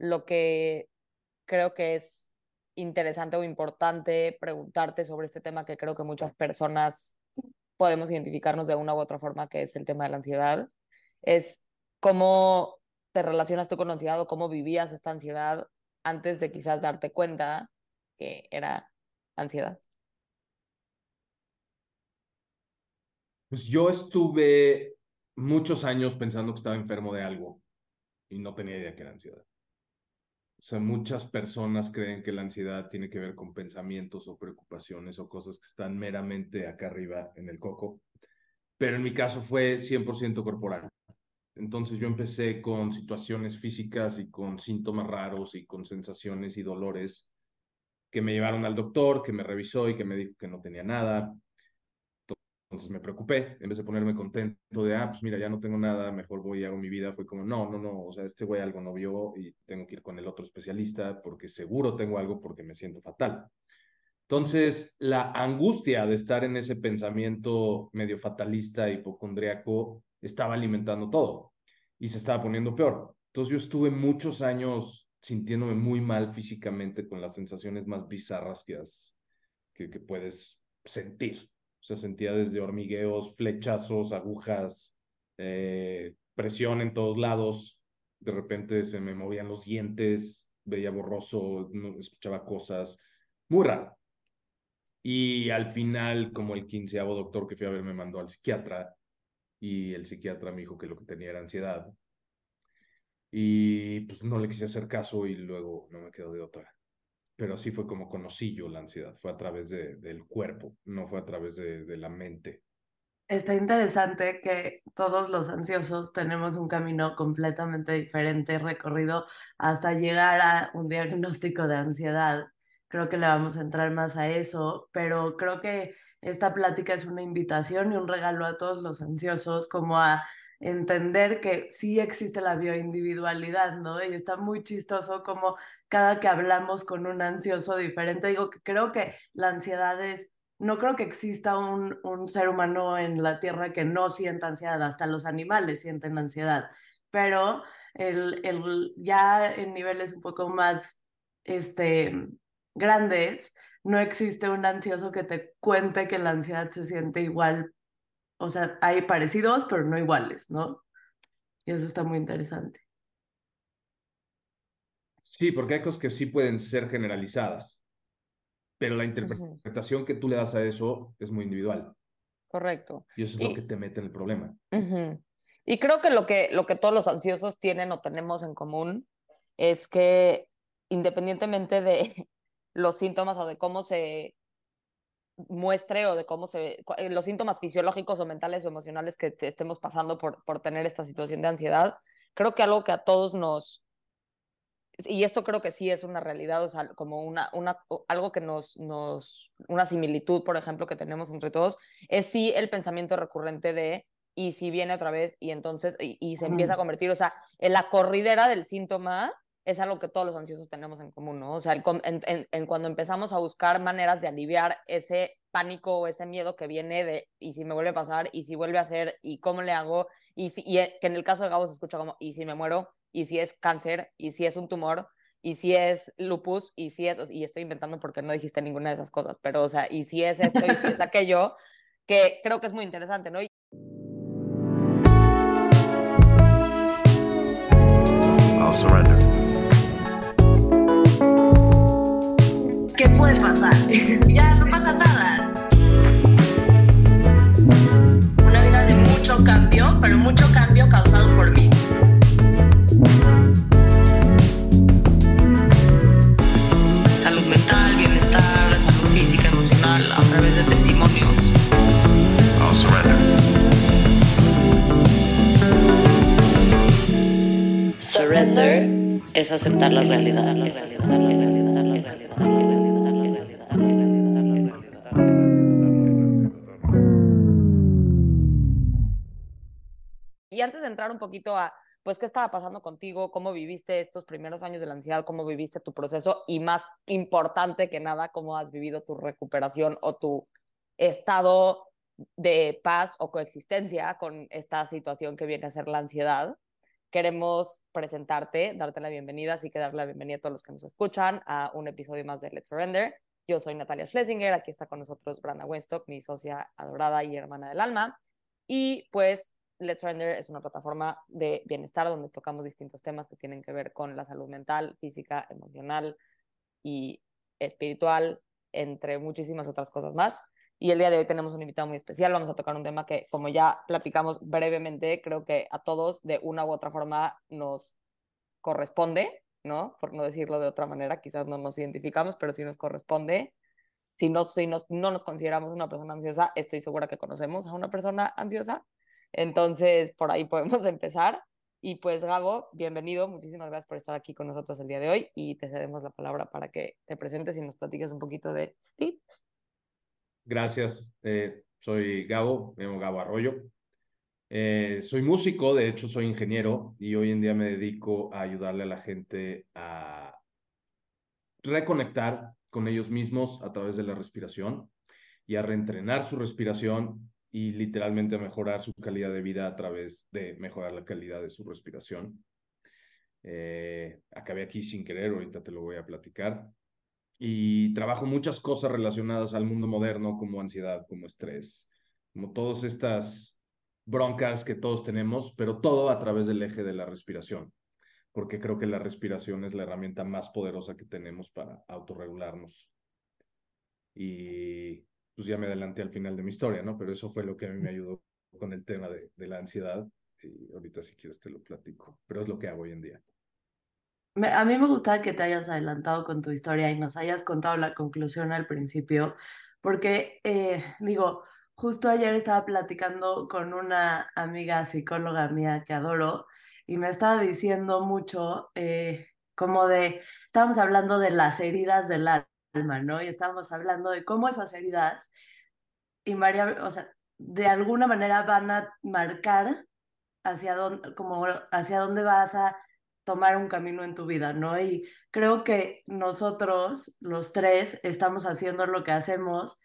lo que creo que es interesante o importante preguntarte sobre este tema que creo que muchas personas podemos identificarnos de una u otra forma, que es el tema de la ansiedad, es cómo te relacionas tú con la ansiedad o cómo vivías esta ansiedad antes de quizás darte cuenta que era ansiedad. Pues yo estuve muchos años pensando que estaba enfermo de algo y no tenía idea que era ansiedad. O sea, muchas personas creen que la ansiedad tiene que ver con pensamientos o preocupaciones o cosas que están meramente acá arriba en el coco, pero en mi caso fue 100% corporal. Entonces yo empecé con situaciones físicas y con síntomas raros y con sensaciones y dolores que me llevaron al doctor, que me revisó y que me dijo que no tenía nada. Entonces me preocupé, en vez de ponerme contento de, ah, pues mira, ya no tengo nada, mejor voy y hago mi vida, fue como, no, no, no, o sea, este güey algo no vio y tengo que ir con el otro especialista porque seguro tengo algo porque me siento fatal. Entonces, la angustia de estar en ese pensamiento medio fatalista, hipocondriaco, estaba alimentando todo y se estaba poniendo peor. Entonces, yo estuve muchos años sintiéndome muy mal físicamente con las sensaciones más bizarras que, que, que puedes sentir. O sea, sentía desde hormigueos, flechazos, agujas, eh, presión en todos lados. De repente se me movían los dientes, veía borroso, no, escuchaba cosas. Muy. Y al final, como el quinceavo doctor que fui a ver me mandó al psiquiatra y el psiquiatra me dijo que lo que tenía era ansiedad. Y pues no le quise hacer caso y luego no me quedó de otra pero así fue como conocí yo la ansiedad, fue a través de, del cuerpo, no fue a través de, de, la mente. Está interesante que todos los ansiosos tenemos un camino completamente diferente recorrido hasta llegar a un diagnóstico de ansiedad. Creo que le vamos a entrar más a eso, pero creo que esta plática es una invitación y un regalo a todos los ansiosos como a entender que sí existe la bioindividualidad, ¿no? Y está muy chistoso como cada que hablamos con un ansioso diferente, digo que creo que la ansiedad es, no creo que exista un, un ser humano en la Tierra que no sienta ansiedad, hasta los animales sienten ansiedad, pero el, el, ya en niveles un poco más este, grandes, no existe un ansioso que te cuente que la ansiedad se siente igual o sea, hay parecidos, pero no iguales, ¿no? Y eso está muy interesante. Sí, porque hay cosas que sí pueden ser generalizadas, pero la interpretación que tú le das a eso es muy individual. Correcto. Y eso es lo que te mete en el problema. Y creo que lo, que lo que todos los ansiosos tienen o tenemos en común es que independientemente de los síntomas o de cómo se muestre o de cómo se eh, los síntomas fisiológicos o mentales o emocionales que estemos pasando por, por tener esta situación de ansiedad. Creo que algo que a todos nos, y esto creo que sí es una realidad, o sea, como una, una, algo que nos, nos, una similitud, por ejemplo, que tenemos entre todos, es sí el pensamiento recurrente de, y si viene otra vez, y entonces, y, se empieza a convertir, o sea, en la corridera del síntoma es algo que todos los ansiosos tenemos en común, ¿no? O sea, en, cuando empezamos a buscar maneras de aliviar ese pánico o ese miedo que viene de, y si me vuelve a pasar, y si vuelve a ser, y cómo le hago, y, si, y eh, que en el caso de Gabo se escucha como, y si me muero, y si es cáncer, y si es un tumor, y si es lupus, y si es, y estoy inventando porque no dijiste ninguna de esas cosas, pero, o sea, y si es esto, y si es aquello, que creo que es muy interesante, ¿no? I'll surrender. Pasar? ya no pasa nada. Una vida de mucho cambio, pero mucho cambio causado por mí. Salud mental, bienestar, salud física, emocional, a través de testimonios. I'll surrender. Surrender es aceptar la realidad. La realidad, la realidad. Y antes de entrar un poquito a, pues, qué estaba pasando contigo, cómo viviste estos primeros años de la ansiedad, cómo viviste tu proceso y más importante que nada, cómo has vivido tu recuperación o tu estado de paz o coexistencia con esta situación que viene a ser la ansiedad. queremos presentarte, darte la bienvenida, así que darle la bienvenida a todos los que nos escuchan a un episodio más de Let's Surrender. Yo soy Natalia Schlesinger, aquí está con nosotros Brana Wenstock, mi socia adorada y hermana del alma. Y pues Let's Surrender es una plataforma de bienestar donde tocamos distintos temas que tienen que ver con la salud mental, física, emocional y espiritual, entre muchísimas otras cosas más. Y el día de hoy tenemos un invitado muy especial. Vamos a tocar un tema que, como ya platicamos brevemente, creo que a todos de una u otra forma nos corresponde, ¿no? Por no decirlo de otra manera, quizás no nos identificamos, pero sí nos corresponde. Si, no, si nos, no nos consideramos una persona ansiosa, estoy segura que conocemos a una persona ansiosa. Entonces, por ahí podemos empezar. Y pues, Gabo, bienvenido. Muchísimas gracias por estar aquí con nosotros el día de hoy y te cedemos la palabra para que te presentes y nos platiques un poquito de ti. Gracias, eh, soy Gabo, me llamo Gabo Arroyo. Eh, soy músico, de hecho soy ingeniero y hoy en día me dedico a ayudarle a la gente a reconectar con ellos mismos a través de la respiración y a reentrenar su respiración y literalmente mejorar su calidad de vida a través de mejorar la calidad de su respiración. Eh, acabé aquí sin querer, ahorita te lo voy a platicar y trabajo muchas cosas relacionadas al mundo moderno como ansiedad, como estrés, como todas estas broncas que todos tenemos, pero todo a través del eje de la respiración, porque creo que la respiración es la herramienta más poderosa que tenemos para autorregularnos. Y pues ya me adelanté al final de mi historia, ¿no? Pero eso fue lo que a mí me ayudó con el tema de, de la ansiedad. Y ahorita si quieres te lo platico, pero es lo que hago hoy en día a mí me gusta que te hayas adelantado con tu historia y nos hayas contado la conclusión al principio, porque eh, digo, justo ayer estaba platicando con una amiga psicóloga mía que adoro y me estaba diciendo mucho eh, como de, estábamos hablando de las heridas del alma, ¿no? Y estábamos hablando de cómo esas heridas, invariable, o sea, de alguna manera van a marcar hacia dónde, como hacia dónde vas a tomar un camino en tu vida, ¿no? Y creo que nosotros, los tres, estamos haciendo lo que hacemos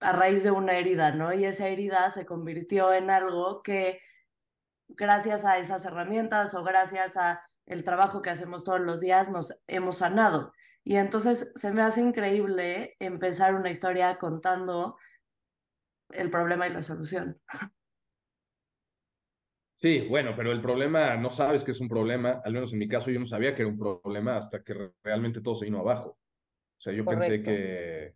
a raíz de una herida, ¿no? Y esa herida se convirtió en algo que gracias a esas herramientas o gracias a el trabajo que hacemos todos los días nos hemos sanado. Y entonces se me hace increíble empezar una historia contando el problema y la solución. Sí, bueno, pero el problema no sabes que es un problema, al menos en mi caso yo no sabía que era un problema hasta que realmente todo se vino abajo. O sea, yo pensé que,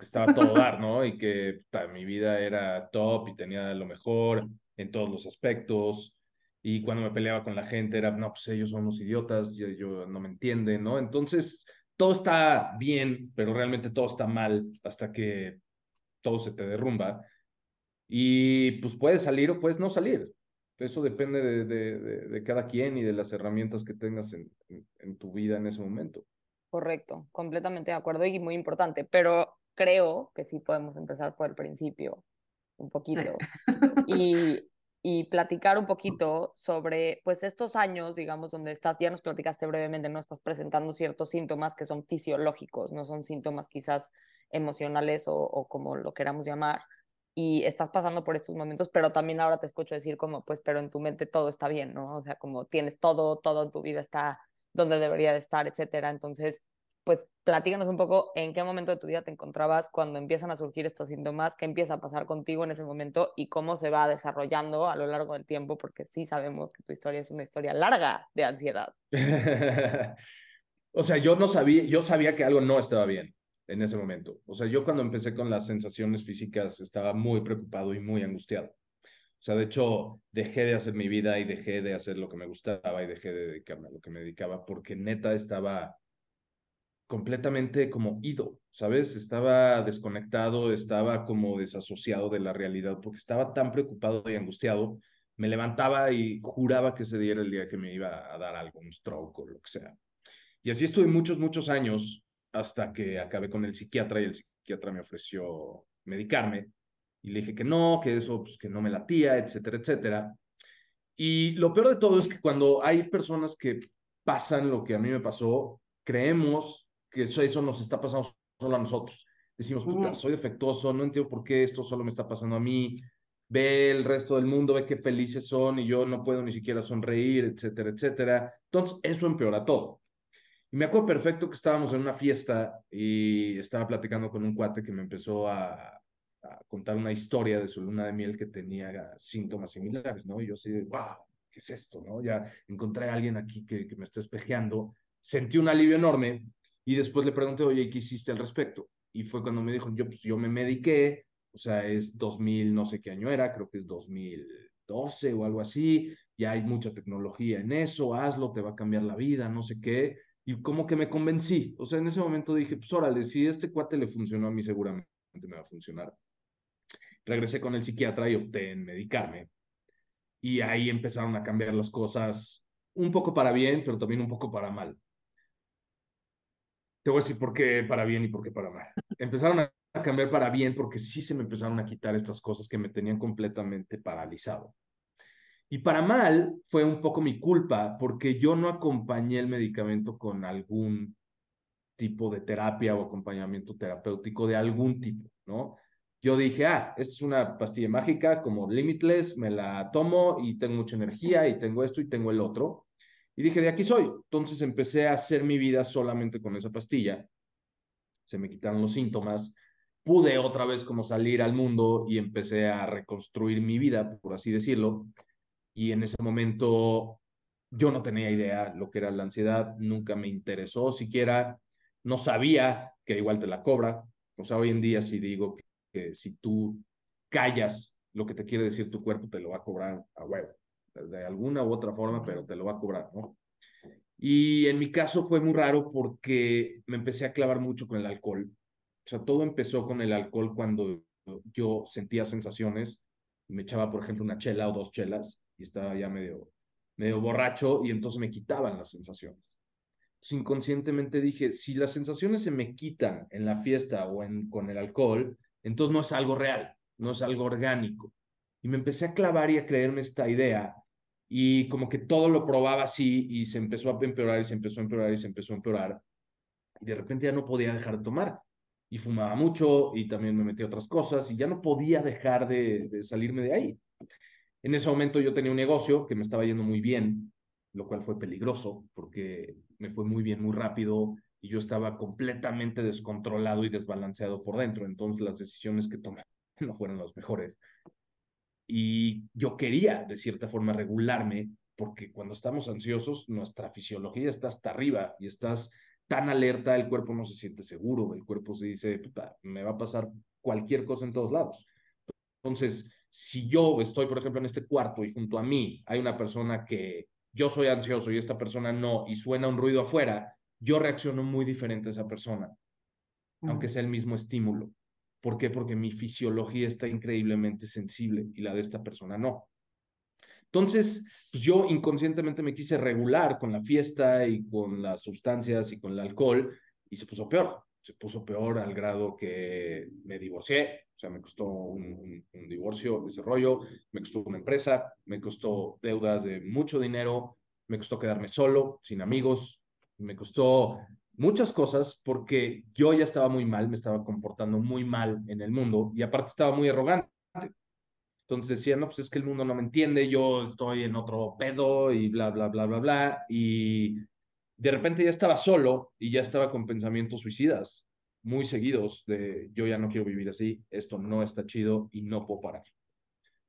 estaba todo dar, ¿no? Y que mi vida era top y tenía lo mejor en todos los aspectos. Y cuando me peleaba con la gente era, no, pues ellos son unos idiotas, yo, yo no me entienden, ¿no? Entonces, todo está bien, pero realmente todo está mal hasta que todo se te derrumba. Y pues puedes salir o puedes no salir eso depende de, de, de, cada quien y de las herramientas que tengas en, en, tu vida en ese momento. Correcto, completamente de acuerdo y muy importante, pero creo que sí podemos empezar por el principio, un poquito, y, y platicar un poquito sobre, pues, estos años, digamos, donde estás, ya nos platicaste brevemente, no estás presentando ciertos síntomas que son fisiológicos, no son síntomas quizás emocionales o, como lo queramos llamar, y estás pasando por estos momentos, pero también ahora te escucho decir como, pues, pero en tu mente todo está bien, ¿no? O sea, como tienes todo, todo en tu vida está donde debería de estar, etcétera. Entonces, pues, platícanos un poco en qué momento de tu vida te encontrabas cuando empiezan a surgir estos síntomas, qué empieza a pasar contigo en ese momento y cómo se va desarrollando a lo largo del tiempo, porque sí sabemos que tu historia es una historia larga de ansiedad. o sea, yo no sabía, yo sabía que algo no estaba bien en ese momento. O sea, yo cuando empecé con las sensaciones físicas estaba muy preocupado y muy angustiado. O sea, de hecho, dejé de hacer mi vida y dejé de hacer lo que me gustaba y dejé de dedicarme a lo que me dedicaba porque neta estaba completamente como ido, ¿sabes? Estaba desconectado, estaba como desasociado de la realidad porque estaba tan preocupado y angustiado. Me levantaba y juraba que ese día era el día que me iba a dar algo, un stroke o lo que sea. Y así estuve muchos, muchos años hasta que acabé con el psiquiatra y el psiquiatra me ofreció medicarme y le dije que no, que eso, pues que no me latía, etcétera, etcétera. Y lo peor de todo es que cuando hay personas que pasan lo que a mí me pasó, creemos que eso, eso nos está pasando solo a nosotros. Decimos, puta, soy defectuoso, no entiendo por qué esto solo me está pasando a mí. ve el resto del mundo, ve qué felices son y yo no puedo ni siquiera sonreír, etcétera, etcétera. Entonces, eso empeora todo. Y me acuerdo perfecto que estábamos en una fiesta y estaba platicando con un cuate que me empezó a, a contar una historia de su luna de miel que tenía síntomas similares, ¿no? Y yo así de, wow, ¿qué es esto, no? Ya encontré a alguien aquí que, que me está espejeando. Sentí un alivio enorme y después le pregunté, oye, ¿qué hiciste al respecto? Y fue cuando me dijo, yo, pues yo me mediqué, o sea, es 2000, no sé qué año era, creo que es 2012 o algo así, ya hay mucha tecnología en eso, hazlo, te va a cambiar la vida, no sé qué. Y como que me convencí, o sea, en ese momento dije, pues órale, si este cuate le funcionó a mí, seguramente me va a funcionar. Regresé con el psiquiatra y opté en medicarme. Y ahí empezaron a cambiar las cosas un poco para bien, pero también un poco para mal. Te voy a decir por qué para bien y por qué para mal. Empezaron a cambiar para bien porque sí se me empezaron a quitar estas cosas que me tenían completamente paralizado. Y para mal fue un poco mi culpa porque yo no acompañé el medicamento con algún tipo de terapia o acompañamiento terapéutico de algún tipo, ¿no? Yo dije, ah, esta es una pastilla mágica como Limitless, me la tomo y tengo mucha energía y tengo esto y tengo el otro. Y dije, de aquí soy. Entonces empecé a hacer mi vida solamente con esa pastilla. Se me quitaron los síntomas. Pude otra vez como salir al mundo y empecé a reconstruir mi vida, por así decirlo. Y en ese momento yo no tenía idea lo que era la ansiedad, nunca me interesó siquiera, no sabía que igual te la cobra. O sea, hoy en día si digo que, que si tú callas lo que te quiere decir tu cuerpo, te lo va a cobrar a huevo de alguna u otra forma, pero te lo va a cobrar, ¿no? Y en mi caso fue muy raro porque me empecé a clavar mucho con el alcohol. O sea, todo empezó con el alcohol cuando yo sentía sensaciones, me echaba, por ejemplo, una chela o dos chelas y estaba ya medio, medio borracho y entonces me quitaban las sensaciones. Entonces, inconscientemente dije, si las sensaciones se me quitan en la fiesta o en, con el alcohol, entonces no es algo real, no es algo orgánico. Y me empecé a clavar y a creerme esta idea y como que todo lo probaba así y se empezó a empeorar y se empezó a empeorar y se empezó a empeorar. Y de repente ya no podía dejar de tomar. Y fumaba mucho y también me metí a otras cosas y ya no podía dejar de, de salirme de ahí. En ese momento yo tenía un negocio que me estaba yendo muy bien, lo cual fue peligroso porque me fue muy bien, muy rápido y yo estaba completamente descontrolado y desbalanceado por dentro. Entonces las decisiones que tomé no fueron las mejores y yo quería, de cierta forma, regularme, porque cuando estamos ansiosos, nuestra fisiología está hasta arriba y estás tan alerta, el cuerpo no se siente seguro, el cuerpo se dice, puta, me va a pasar cualquier cosa en todos lados. Entonces, si yo estoy, por ejemplo, en este cuarto y junto a mí hay una persona que yo soy ansioso y esta persona no, y suena un ruido afuera, yo reacciono muy diferente a esa persona, aunque sea el mismo estímulo. ¿Por qué? Porque mi fisiología está increíblemente sensible y la de esta persona no. Entonces, pues yo inconscientemente me quise regular con la fiesta y con las sustancias y con el alcohol y se puso peor. Se puso peor al grado que me divorcié, o sea, me costó un, un, divorcio, ese rollo, me costó una empresa, me costó deudas de mucho dinero, me costó quedarme solo, sin amigos, me costó muchas cosas porque yo ya estaba muy mal, me estaba comportando muy mal en el mundo y aparte estaba muy arrogante. Entonces decía, no, pues es que el mundo no me entiende, yo estoy en otro pedo y bla, bla, bla, bla, bla. Y de repente ya estaba solo y ya estaba con pensamientos suicidas muy seguidos de yo ya no quiero vivir así, esto no está chido y no puedo parar.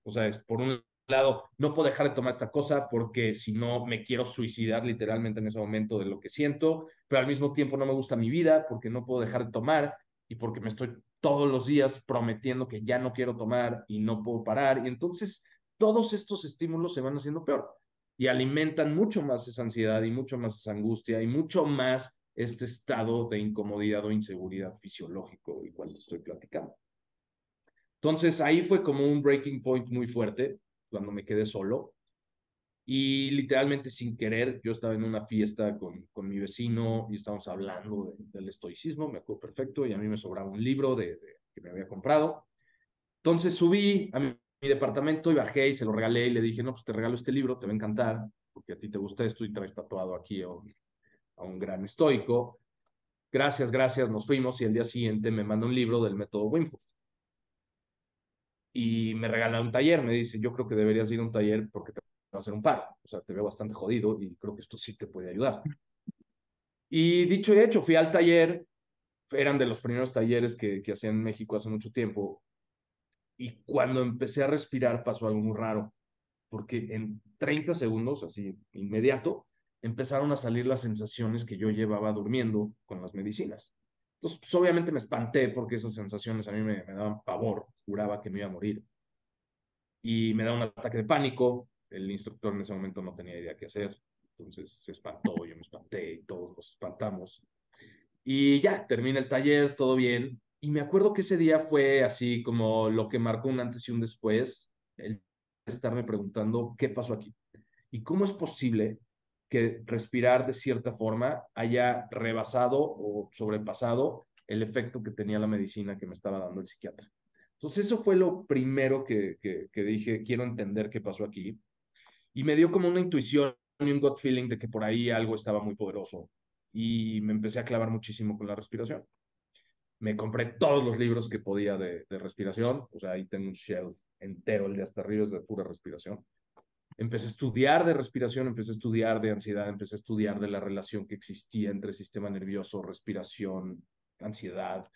O sea, es por un no puedo dejar de tomar esta cosa porque si no me quiero suicidar literalmente en ese momento de lo que siento, pero al mismo tiempo no me gusta mi vida porque no puedo dejar de tomar y porque me estoy todos los días prometiendo que ya no quiero tomar y no puedo parar. Y entonces todos estos estímulos se van haciendo peor y alimentan mucho más esa ansiedad y mucho más esa angustia y mucho más este estado de incomodidad o inseguridad fisiológico cuando estoy platicando. Entonces ahí fue como un breaking point muy fuerte cuando me quedé solo. Y literalmente sin querer, yo estaba en una fiesta con, con mi vecino y estábamos hablando del estoicismo, me acuerdo perfecto, y a mí me sobraba un libro de, que me había comprado. Entonces subí a mi, departamento y bajé y se lo regalé y le dije, no, pues te regalo este libro, te va a encantar, porque a ti te gusta esto y traes tatuado aquí a un, a un gran estoico. Gracias, gracias, nos fuimos y el día siguiente me mandó un libro del método Wim y me regala un taller, me dice, yo creo que deberías ir a un taller porque te va a hacer un paro, o sea, te veo bastante jodido y creo que esto sí te puede ayudar. Y dicho y hecho, fui al taller, eran de los primeros talleres que, que hacían en México hace mucho tiempo, y cuando empecé a respirar pasó algo muy raro, porque en 30 segundos, así inmediato, empezaron a salir las sensaciones que yo llevaba durmiendo con las medicinas. Entonces, pues, obviamente me espanté porque esas sensaciones a mí me, me daban pavor, juraba que me iba a morir. Y me da un ataque de pánico, el instructor en ese momento no tenía idea qué hacer, entonces se espantó, yo me espanté y todos nos espantamos. Y ya, termina el taller, todo bien. Y me acuerdo que ese día fue así como lo que marcó un antes y un después, el estarme preguntando qué pasó aquí. ¿Y cómo es posible que respirar de cierta forma haya rebasado o sobrepasado el efecto que tenía la medicina que me estaba dando el psiquiatra. Entonces eso fue lo primero que, dije, quiero entender qué pasó aquí. Y me dio como una intuición y un gut feeling de que por ahí algo estaba muy poderoso. Y me empecé a clavar muchísimo con la respiración. Me compré todos los libros que podía de, de respiración, o sea, ahí tengo un shelf entero, el de hasta arriba es de pura respiración empecé a estudiar de respiración, empecé a estudiar de ansiedad, empecé a estudiar de la relación que existía entre sistema nervioso, respiración, ansiedad.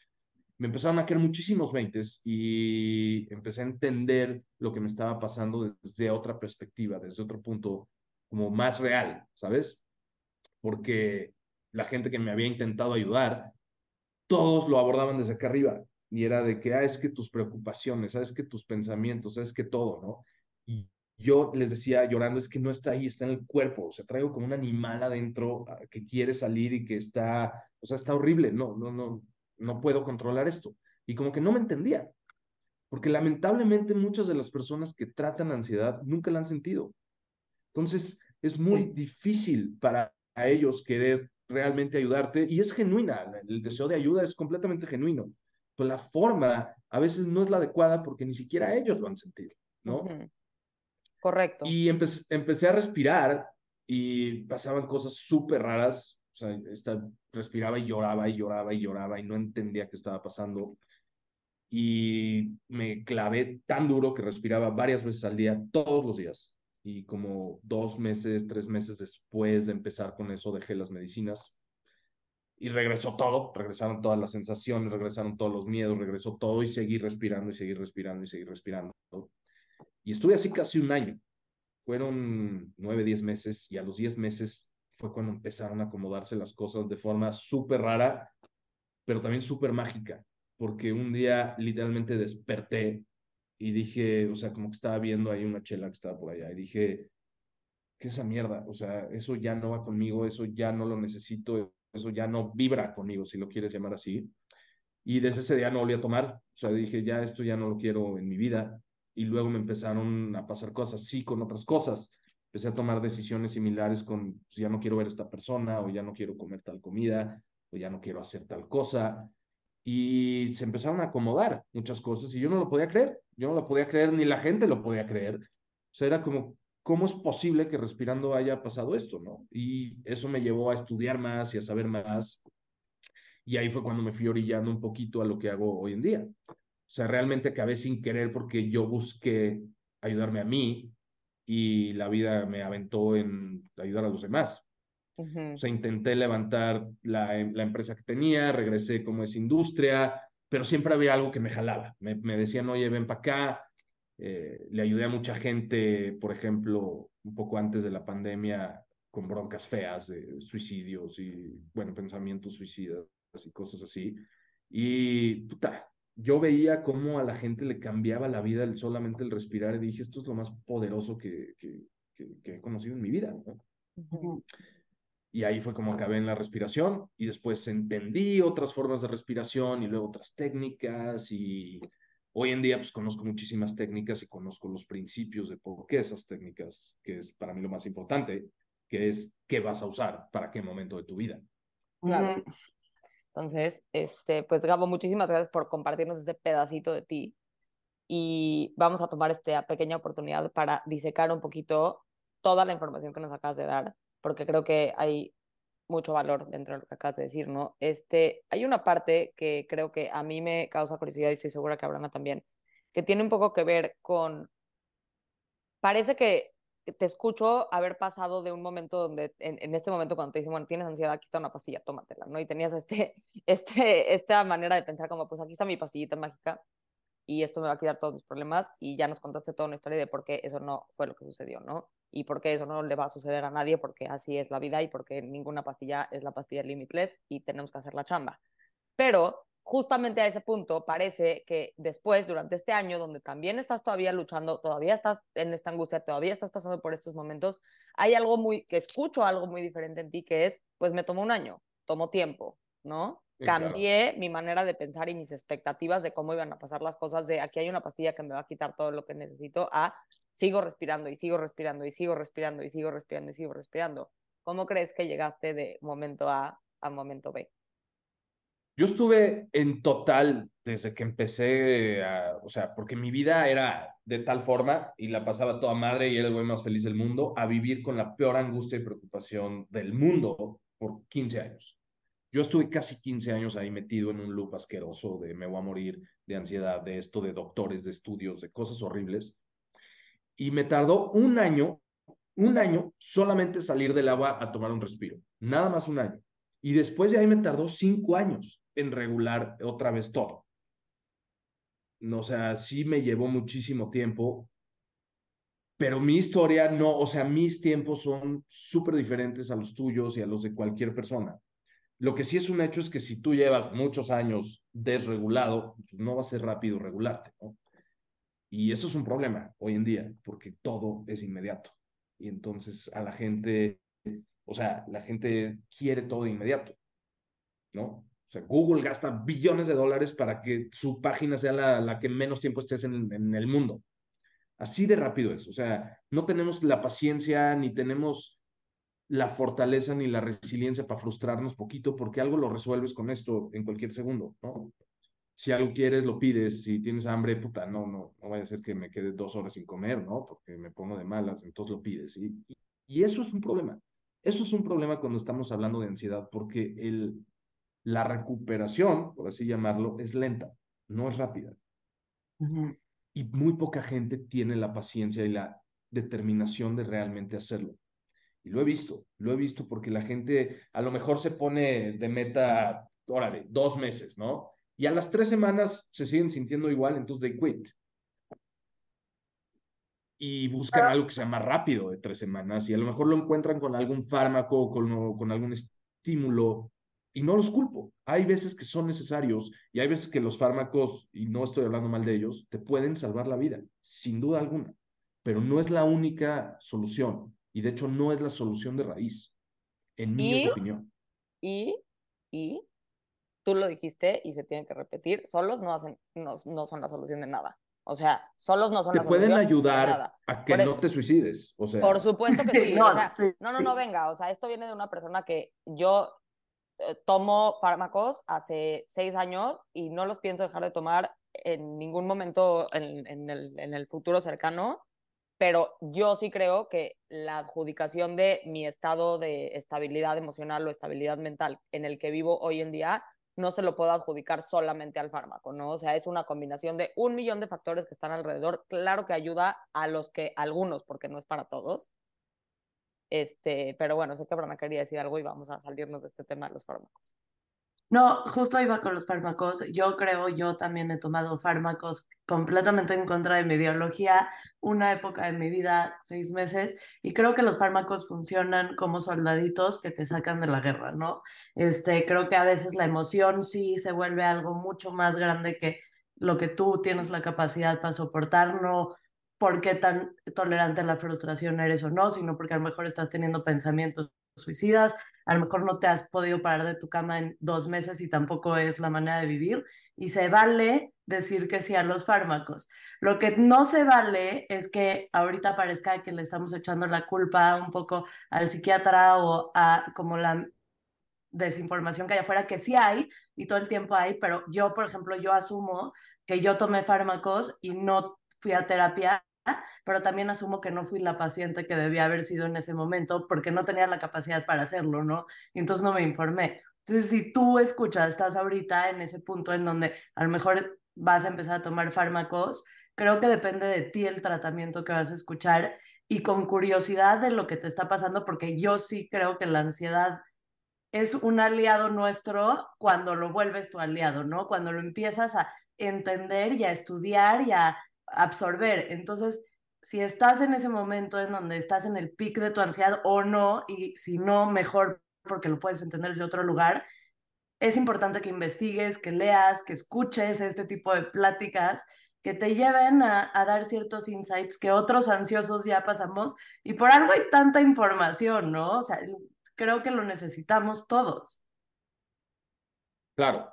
Me empezaron a caer muchísimos veintes y empecé a entender lo que me estaba pasando desde otra perspectiva, desde otro punto como más real, ¿sabes? Porque la gente que me había intentado ayudar, todos lo abordaban desde acá arriba y era de que, ah, es que tus preocupaciones, sabes que tus pensamientos, sabes que todo, ¿no? Yo les decía llorando, es que no está ahí, está en el cuerpo, o sea, traigo como un animal adentro ah, que quiere salir y que está, o sea, está horrible, no, no, no, no puedo controlar esto. Y como que no me entendía, porque lamentablemente muchas de las personas que tratan ansiedad nunca la han sentido. Entonces, es muy difícil para ellos querer realmente ayudarte y es genuina, el deseo de ayuda es completamente genuino, pero la forma a veces no es la adecuada porque ni siquiera ellos lo han sentido, ¿no? Correcto. Y empecé, empecé a respirar y pasaban cosas súper raras. O sea, esta, respiraba y lloraba y lloraba y lloraba y no entendía qué estaba pasando. Y me clavé tan duro que respiraba varias veces al día, todos los días. Y como dos meses, tres meses después de empezar con eso, dejé las medicinas. Y regresó todo, regresaron todas las sensaciones, regresaron todos los miedos, regresó todo y seguí respirando y seguí respirando y seguí respirando. Y estuve así casi un año. Fueron nueve, diez meses y a los diez meses fue cuando empezaron a acomodarse las cosas de forma súper rara, pero también súper mágica, porque un día literalmente desperté y dije, o sea, como que estaba viendo ahí una chela que estaba por allá y dije, ¿qué es esa mierda? O sea, eso ya no va conmigo, eso ya no lo necesito, eso ya no vibra conmigo, si lo quieres llamar así. Y desde ese día no volví a tomar, o sea, dije, ya esto ya no lo quiero en mi vida y luego me empezaron a pasar cosas sí con otras cosas. Empecé a tomar decisiones similares con, pues, ya no quiero ver a esta persona, o ya no quiero comer tal comida, o ya no quiero hacer tal cosa. Y se empezaron a acomodar muchas cosas y yo no lo podía creer. Yo no lo podía creer, ni la gente lo podía creer. O sea, era como, ¿cómo es posible que respirando haya pasado esto, no? Y eso me llevó a estudiar más y a saber más. Y ahí fue cuando me fui orillando un poquito a lo que hago hoy en día. O sea, realmente acabé sin querer porque yo busqué ayudarme a mí y la vida me aventó en ayudar a los demás. O sea, intenté levantar la, la, empresa que tenía, regresé como es industria, pero siempre había algo que me jalaba. Me, me decían, oye, ven para acá. Eh, le ayudé a mucha gente, por ejemplo, un poco antes de la pandemia, con broncas feas de suicidios y, bueno, pensamientos suicidas y cosas así. Y, puta, yo veía cómo a la gente le cambiaba la vida el, solamente el respirar y dije, esto es lo más poderoso que, que, que, he conocido en mi vida. Y ahí fue como acabé en la respiración y después entendí otras formas de respiración y luego otras técnicas y hoy en día pues conozco muchísimas técnicas y conozco los principios de por qué esas técnicas, que es para mí lo más importante, que es qué vas a usar para qué momento de tu vida. Claro. Entonces, este, pues Gabo, muchísimas gracias por compartirnos este pedacito de ti. Y vamos a tomar esta pequeña oportunidad para disecar un poquito toda la información que nos acabas de dar, porque creo que hay mucho valor dentro de lo que acabas de decir, ¿no? Este, hay una parte que creo que a mí me causa curiosidad y estoy segura que a Abraham también, que tiene un poco que ver con, parece que te escucho haber pasado de un momento donde, en, este momento cuando te dicen, bueno, tienes ansiedad, aquí está una pastilla, tómatela, ¿no? Y tenías este, este, esta manera de pensar como, pues aquí está mi pastillita mágica y esto me va a quitar todos mis problemas y ya nos contaste toda una historia de por qué eso no fue lo que sucedió, ¿no? Y por qué eso no le va a suceder a nadie, porque así es la vida y porque ninguna pastilla es la pastilla limitless y tenemos que hacer la chamba. Pero justamente a ese punto parece que después, durante este año, donde también estás todavía luchando, todavía estás en esta angustia, todavía estás pasando por estos momentos, hay algo muy, que escucho algo muy diferente en ti, que es, pues me tomó un año, tomó tiempo, ¿no? Cambié mi manera de pensar y mis expectativas de cómo iban a pasar las cosas, de aquí hay una pastilla que me va a quitar todo lo que necesito, a sigo respirando y sigo respirando y sigo respirando y sigo respirando y sigo respirando. ¿Cómo crees que llegaste de momento A a momento B? Yo estuve en total desde que empecé, a, o sea, porque mi vida era de tal forma y la pasaba toda madre y era el güey más feliz del mundo, a vivir con la peor angustia y preocupación del mundo por 15 años. Yo estuve casi 15 años ahí metido en un loop asqueroso de me voy a morir, de ansiedad, de esto, de doctores, de estudios, de cosas horribles. Y me tardó un año, un año solamente salir del agua a tomar un respiro. Nada más un año. Y después de ahí me tardó cinco años en regular otra vez todo. O sea, sí me llevó muchísimo tiempo, pero mi historia no, o sea, mis tiempos son súper diferentes a los tuyos y a los de cualquier persona. Lo que sí es un hecho es que si tú llevas muchos años desregulado, no va a ser rápido regularte. Y eso es un problema hoy en día, porque todo es inmediato. Y entonces a la gente, o sea, la gente quiere todo inmediato, ¿no? O sea, Google gasta billones de dólares para que su página sea la, la que menos tiempo estés en, en, el mundo. Así de rápido es. O sea, no tenemos la paciencia ni tenemos la fortaleza ni la resiliencia para frustrarnos poquito porque algo lo resuelves con esto en cualquier segundo, ¿no? Si algo quieres, lo pides. Si tienes hambre, puta, no, no, no vaya a ser que me quede dos horas sin comer, ¿no? Porque me pongo de malas, entonces lo pides. Y, y eso es un problema. Eso es un problema cuando estamos hablando de ansiedad, porque el, la recuperación, por así llamarlo, es lenta, no es rápida. Y muy poca gente tiene la paciencia y la determinación de realmente hacerlo. Y lo he visto, lo he visto porque la gente a lo mejor se pone de meta, órale, dos meses, ¿no? Y a las tres semanas se siguen sintiendo igual, entonces they quit. Y buscan algo que sea más rápido de tres semanas y a lo mejor lo encuentran con algún fármaco, con, con algún estímulo y no los culpo. Hay veces que son necesarios y hay veces que los fármacos, y no estoy hablando mal de ellos, te pueden salvar la vida, sin duda alguna, pero no es la única solución y de hecho no es la solución de raíz, en mi opinión. Y, y, tú lo dijiste y se tiene que repetir, solos no, hacen, no, no son la solución de nada. O sea, solos no son te pueden ayudar a que no te suicides. O sea. Por supuesto que sí. no, no, no, venga. O sea, esto viene de una persona que yo tomo fármacos hace seis años y no los pienso dejar de tomar en ningún momento en, en, el, en el futuro cercano, pero yo sí creo que la adjudicación de mi estado de estabilidad emocional o estabilidad mental en el que vivo hoy en día no se lo puedo adjudicar solamente al fármaco, ¿no? O sea, es una combinación de un millón de factores que están alrededor. Claro que ayuda a los que, algunos, porque no es para todos, este, pero bueno, sé que Brana quería decir algo y vamos a salirnos de este tema de los fármacos. No, justo iba con los fármacos. Yo creo, yo también he tomado fármacos completamente en contra de mi ideología, una época de mi vida, seis meses, y creo que los fármacos funcionan como soldaditos que te sacan de la guerra, ¿no? Este, creo que a veces la emoción sí se vuelve algo mucho más grande que lo que tú tienes la capacidad para soportar, no por qué tan tolerante a la frustración eres o no, sino porque a lo mejor estás teniendo pensamientos suicidas, a lo mejor no te has podido parar de tu cama en dos meses y tampoco es la manera de vivir, y se vale decir que sí a los fármacos. Lo que no se vale es que ahorita parezca que le estamos echando la culpa un poco al psiquiatra o a como la desinformación que hay afuera, que sí hay y todo el tiempo hay, pero yo, por ejemplo, yo asumo que yo tomé fármacos y no fui a terapia pero también asumo que no fui la paciente que debía haber sido en ese momento porque no tenía la capacidad para hacerlo, ¿no? Y entonces no me informé. Entonces, si tú escuchas, estás ahorita en ese punto en donde a lo mejor vas a empezar a tomar fármacos, Creo que depende de ti el tratamiento que vas a escuchar y con curiosidad de lo que te está pasando, porque yo sí creo que la ansiedad es un aliado nuestro cuando lo vuelves tu aliado, ¿no? Cuando lo empiezas a entender y a estudiar y a absorber. Entonces, si estás en ese momento en donde estás en el pic de tu ansiedad o no, y si no, mejor porque lo puedes entender desde otro lugar, es importante que investigues, que leas, que escuches este tipo de pláticas que te lleven a, a, dar ciertos insights que otros ansiosos ya pasamos y por algo hay tanta información, ¿no? O sea, creo que lo necesitamos todos. Claro.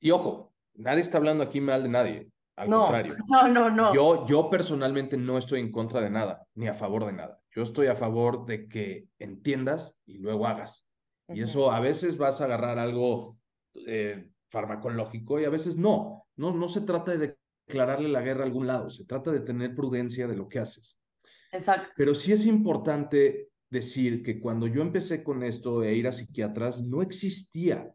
Y ojo, nadie está hablando aquí mal de nadie. Al no, contrario. No, no, no. Yo, yo personalmente no estoy en contra de nada, ni a favor de nada. Yo estoy a favor de que entiendas y luego hagas. Uh -huh. Y eso a veces vas a agarrar algo eh, farmacológico y a veces no. No, no se trata de declararle la guerra a algún lado, se trata de tener prudencia de lo que haces. Exacto. Pero sí es importante decir que cuando yo empecé con esto de ir a psiquiatras, no existía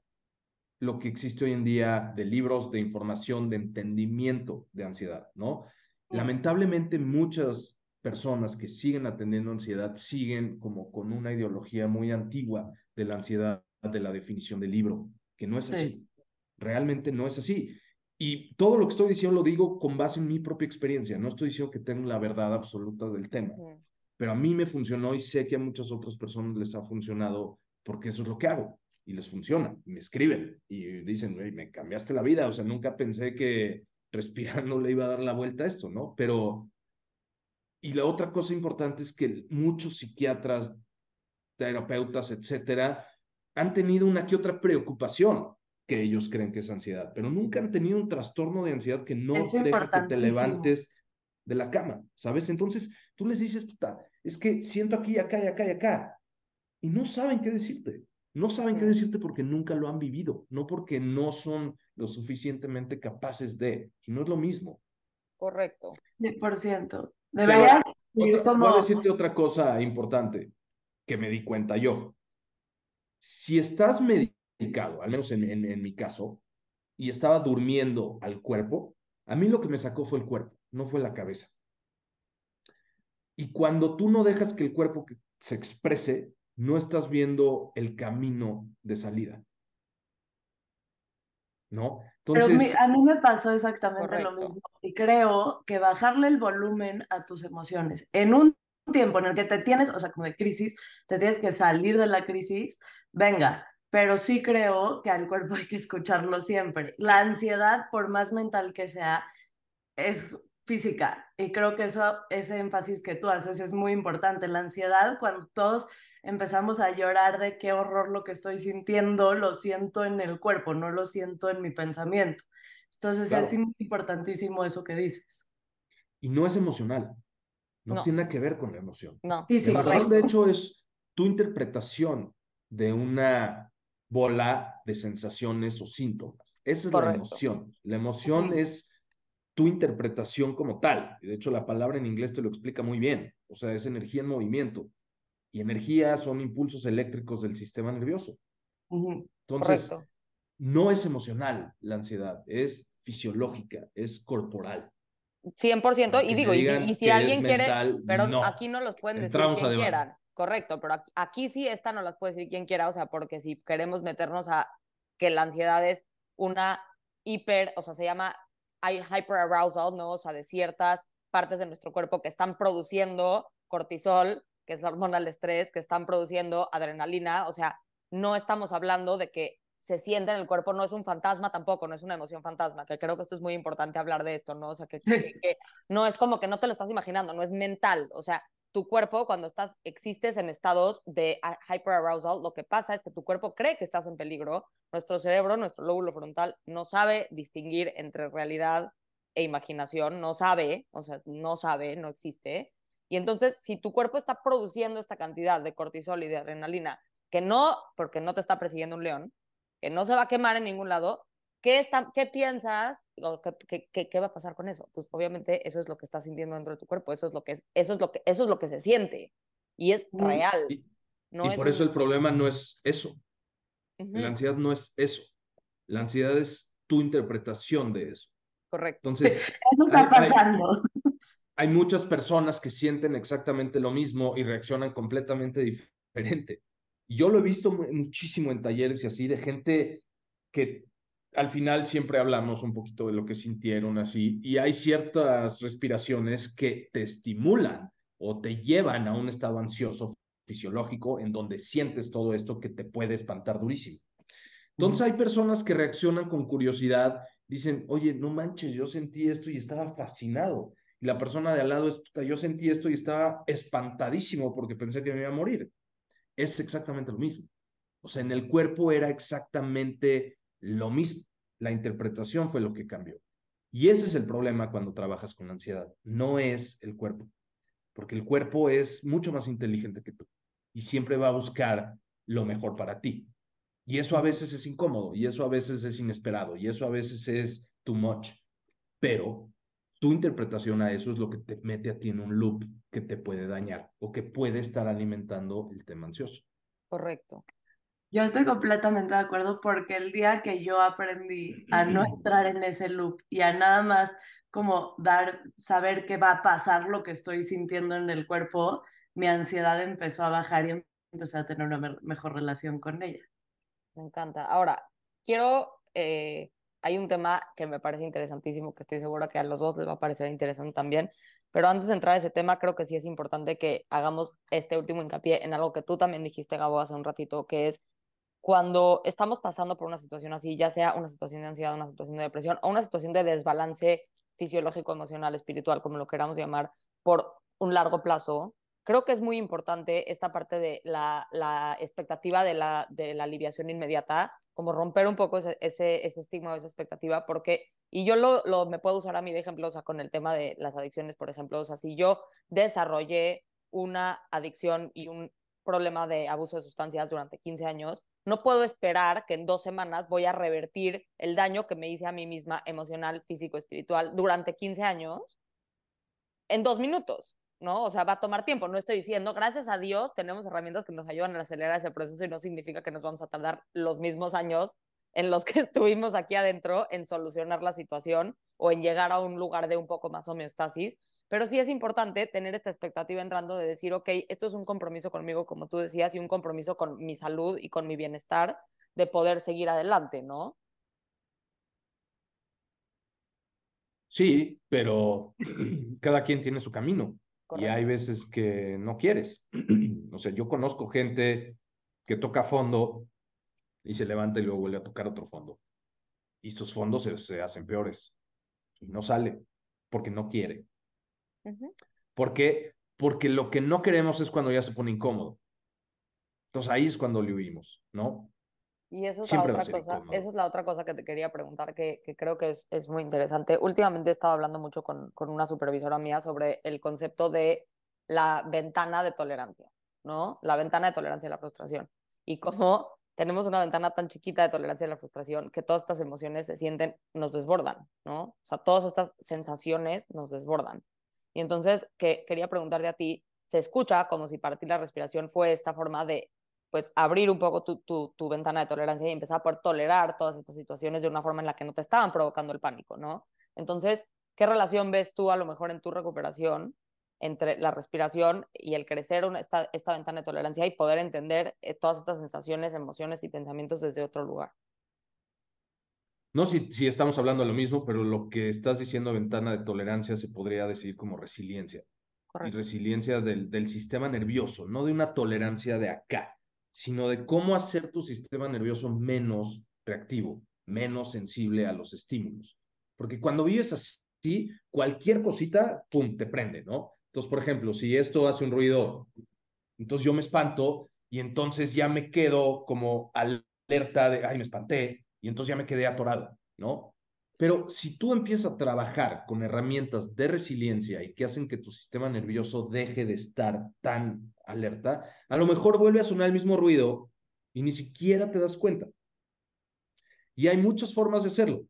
lo que existe hoy en día de libros de información, de entendimiento de ansiedad, ¿no? Lamentablemente muchas personas que siguen atendiendo ansiedad siguen como con una ideología muy antigua de la ansiedad, de la definición del libro, que no es así. Sí. Realmente no es así. Y todo lo que estoy diciendo lo digo con base en mi propia experiencia. No estoy diciendo que tengo la verdad absoluta del tema. Pero a mí me funcionó y sé que a muchas otras personas les ha funcionado porque eso es lo que hago. Y les funciona. Me escriben y dicen, me cambiaste la vida. O sea, nunca pensé que respirando le iba a dar la vuelta a esto, ¿no? Pero... Y la otra cosa importante es que muchos psiquiatras, terapeutas, etcétera, han tenido una que otra preocupación que ellos creen que es ansiedad, pero nunca han tenido un trastorno de ansiedad que no Eso deja que te levantes de la cama, ¿sabes? Entonces tú les dices, puta, es que siento aquí, acá y acá y acá, y no saben qué decirte, no saben qué decirte porque nunca lo han vivido, no porque no son lo suficientemente capaces de, y no es lo mismo. Correcto. 100%. Debería otra, como... Voy a decirte otra cosa importante que me di cuenta yo. Si estás medicado, al menos en, en, en mi caso, y estaba durmiendo al cuerpo, a mí lo que me sacó fue el cuerpo, no fue la cabeza. Y cuando tú no dejas que el cuerpo se exprese, no estás viendo el camino de salida. ¿No? Entonces, Pero a mí me pasó exactamente correcto. lo mismo. Y creo que bajarle el volumen a tus emociones en un tiempo en el que te tienes, o sea, como de crisis, te tienes que salir de la crisis, venga, pero sí creo que al cuerpo hay que escucharlo siempre. La ansiedad, por más mental que sea, es física y creo que eso, ese énfasis que tú haces es muy importante. La ansiedad, cuando todos empezamos a llorar de qué horror lo que estoy sintiendo, lo siento en el cuerpo, no lo siento en mi pensamiento. Entonces claro. es importantísimo eso que dices. Y no es emocional, no, no. tiene nada que ver con la emoción. No, sí, sí, la emoción, de hecho, es tu interpretación de una bola de sensaciones o síntomas. Esa es correcto. la emoción. La emoción uh -huh. es tu interpretación como tal. De hecho, la palabra en inglés te lo explica muy bien. O sea, es energía en movimiento. Y energía son impulsos eléctricos del sistema nervioso. Uh -huh. Entonces, Correcto. no es emocional la ansiedad, es fisiológica, es corporal. 100%, y digo, y si, y si alguien quiere, mental, pero no. aquí no los pueden decir Entramos quien quieran. Correcto, pero aquí, aquí, sí esta no las puede decir quien quiera, o sea, porque si queremos meternos a que la ansiedad es una hiper, o sea, se llama hyperarousal, ¿no? O sea, de ciertas partes de nuestro cuerpo que están produciendo cortisol, que es la hormona del estrés, que están produciendo adrenalina, o sea, no estamos hablando de que se siente en el cuerpo, no es un fantasma tampoco, no es una emoción fantasma, que creo que esto es muy importante hablar de esto, ¿no? O sea, que, que, que no es como que no te lo estás imaginando, no es mental, o sea, tu cuerpo cuando estás, existes en estados de hyperarousal, lo que pasa es que tu cuerpo cree que estás en peligro, nuestro cerebro, nuestro lóbulo frontal no sabe distinguir entre realidad e imaginación, no sabe, o sea, no sabe, no existe. Y entonces, si tu cuerpo está produciendo esta cantidad de cortisol y de adrenalina, que no, porque no te está persiguiendo un león, que no se va a quemar en ningún lado, ¿qué, está, qué piensas o qué, qué, qué, va a pasar con eso? Pues obviamente eso es lo que estás sintiendo dentro de tu cuerpo, eso es lo que, eso es lo que, eso es lo que se siente y es real. Y, no y es por un... eso el problema no es eso. Uh -huh. La ansiedad no es eso. La ansiedad es tu interpretación de eso. Correcto. Entonces, Eso está hay- pasando. hay muchas personas que sienten exactamente lo mismo y reaccionan completamente diferente. Yo lo he visto mu- muchísimo en talleres y así de gente que al final siempre hablamos un poquito de lo que sintieron así y hay ciertas respiraciones que te estimulan o te llevan a un estado ansioso fisiológico en donde sientes todo esto que te puede espantar durísimo. Entonces hay personas que reaccionan con curiosidad, dicen, oye, no manches, yo sentí esto y estaba fascinado. Y la persona de al lado es, "Puta, yo sentí esto y estaba espantadísimo porque pensé que me iba a morir. Es exactamente lo mismo. O sea, en el cuerpo era exactamente lo mismo. La interpretación fue lo que cambió. Y ese es el problema cuando trabajas con ansiedad. No es el cuerpo, porque el cuerpo es mucho más inteligente que tú y siempre va a buscar lo mejor para ti. Y eso a veces es incómodo, y eso a veces es inesperado, y eso a veces es too much. Pero tu interpretación a eso es lo que te mete a ti en un loop que te puede dañar o que puede estar alimentando el tema ansioso. Correcto. Yo estoy completamente de acuerdo porque el día que yo aprendí a no entrar en ese loop y a nada más como dar, saber que va a pasar lo que estoy sintiendo en el cuerpo, mi ansiedad empezó a bajar y empecé a tener una me- mejor relación con ella. Me encanta. Ahora, quiero, eh, hay un tema que me parece interesantísimo, que estoy segura que a los dos les va a parecer interesante también, pero antes de entrar a ese tema, creo que sí es importante que hagamos este último hincapié en algo que tú también dijiste, Gabo, hace un ratito, que es cuando estamos pasando por una situación así, ya sea una situación de ansiedad, una situación de depresión o una situación de desbalance fisiológico, emocional, espiritual, como lo queramos llamar, por un largo plazo, creo que es muy importante esta parte de la, expectativa de la, de aliviación inmediata, como romper un poco ese, ese, ese estigma o esa expectativa, porque, y yo lo, lo me puedo usar a mí de ejemplo, o sea, con el tema de las adicciones, por ejemplo, o sea, si yo desarrollé una adicción y un problema de abuso de sustancias durante 15 años, no puedo esperar que en dos semanas voy a revertir el daño que me hice a mí misma emocional, físico, espiritual durante 15 años en dos minutos, ¿no? O sea, va a tomar tiempo. No estoy diciendo, gracias a Dios, tenemos herramientas que nos ayudan a acelerar ese proceso y no significa que nos vamos a tardar los mismos años en los que estuvimos aquí adentro en solucionar la situación o en llegar a un lugar de un poco más homeostasis. Pero sí es importante tener esta expectativa entrando de decir, ok, esto es un compromiso conmigo, como tú decías, y un compromiso con mi salud y con mi bienestar de poder seguir adelante, ¿no? Sí, pero cada quien tiene su camino y hay veces que no quieres. O sea, yo conozco gente que toca fondo y se levanta y luego vuelve a tocar otro fondo. Y sus fondos se, se hacen peores y no sale porque no quiere. Ujú. ¿Por qué? Porque lo que no queremos es cuando ya se pone incómodo. Entonces ahí es cuando le huimos, ¿no? Y eso es Siempre la otra cosa, eso es la otra cosa que te quería preguntar, que, que creo que es, es muy interesante. Últimamente he estado hablando mucho con, con una supervisora mía sobre el concepto de la ventana de tolerancia, ¿no? La ventana de tolerancia a la frustración. Y cómo tenemos una ventana tan chiquita de tolerancia a la frustración que todas estas emociones se sienten, nos desbordan, ¿no? O sea, todas estas sensaciones nos desbordan. Y entonces, que quería preguntarte a ti, se escucha como si para ti la respiración fue esta forma de pues abrir un poco tu, tu, tu, ventana de tolerancia y empezar a poder tolerar todas estas situaciones de una forma en la que no te estaban provocando el pánico, ¿no? Entonces, ¿qué relación ves tú a lo mejor en tu recuperación entre la respiración y el crecer una, esta, esta ventana de tolerancia y poder entender eh, todas estas sensaciones, emociones y pensamientos desde otro lugar? No si, si estamos hablando de lo mismo, pero lo que estás diciendo ventana de tolerancia se podría decir como resiliencia. Correcto. Y resiliencia del, del sistema nervioso, no de una tolerancia de acá, sino de cómo hacer tu sistema nervioso menos reactivo, menos sensible a los estímulos. Porque cuando vives así, cualquier cosita, pum, te prende, ¿no? Entonces, por ejemplo, si esto hace un ruido, entonces yo me espanto y entonces ya me quedo como alerta de, ay, me espanté, y entonces ya me quedé atorado, ¿no? Pero si tú empiezas a trabajar con herramientas de resiliencia y que hacen que tu sistema nervioso deje de estar tan alerta, a lo mejor vuelve a sonar el mismo ruido y ni siquiera te das cuenta. Y hay muchas formas de hacerlo.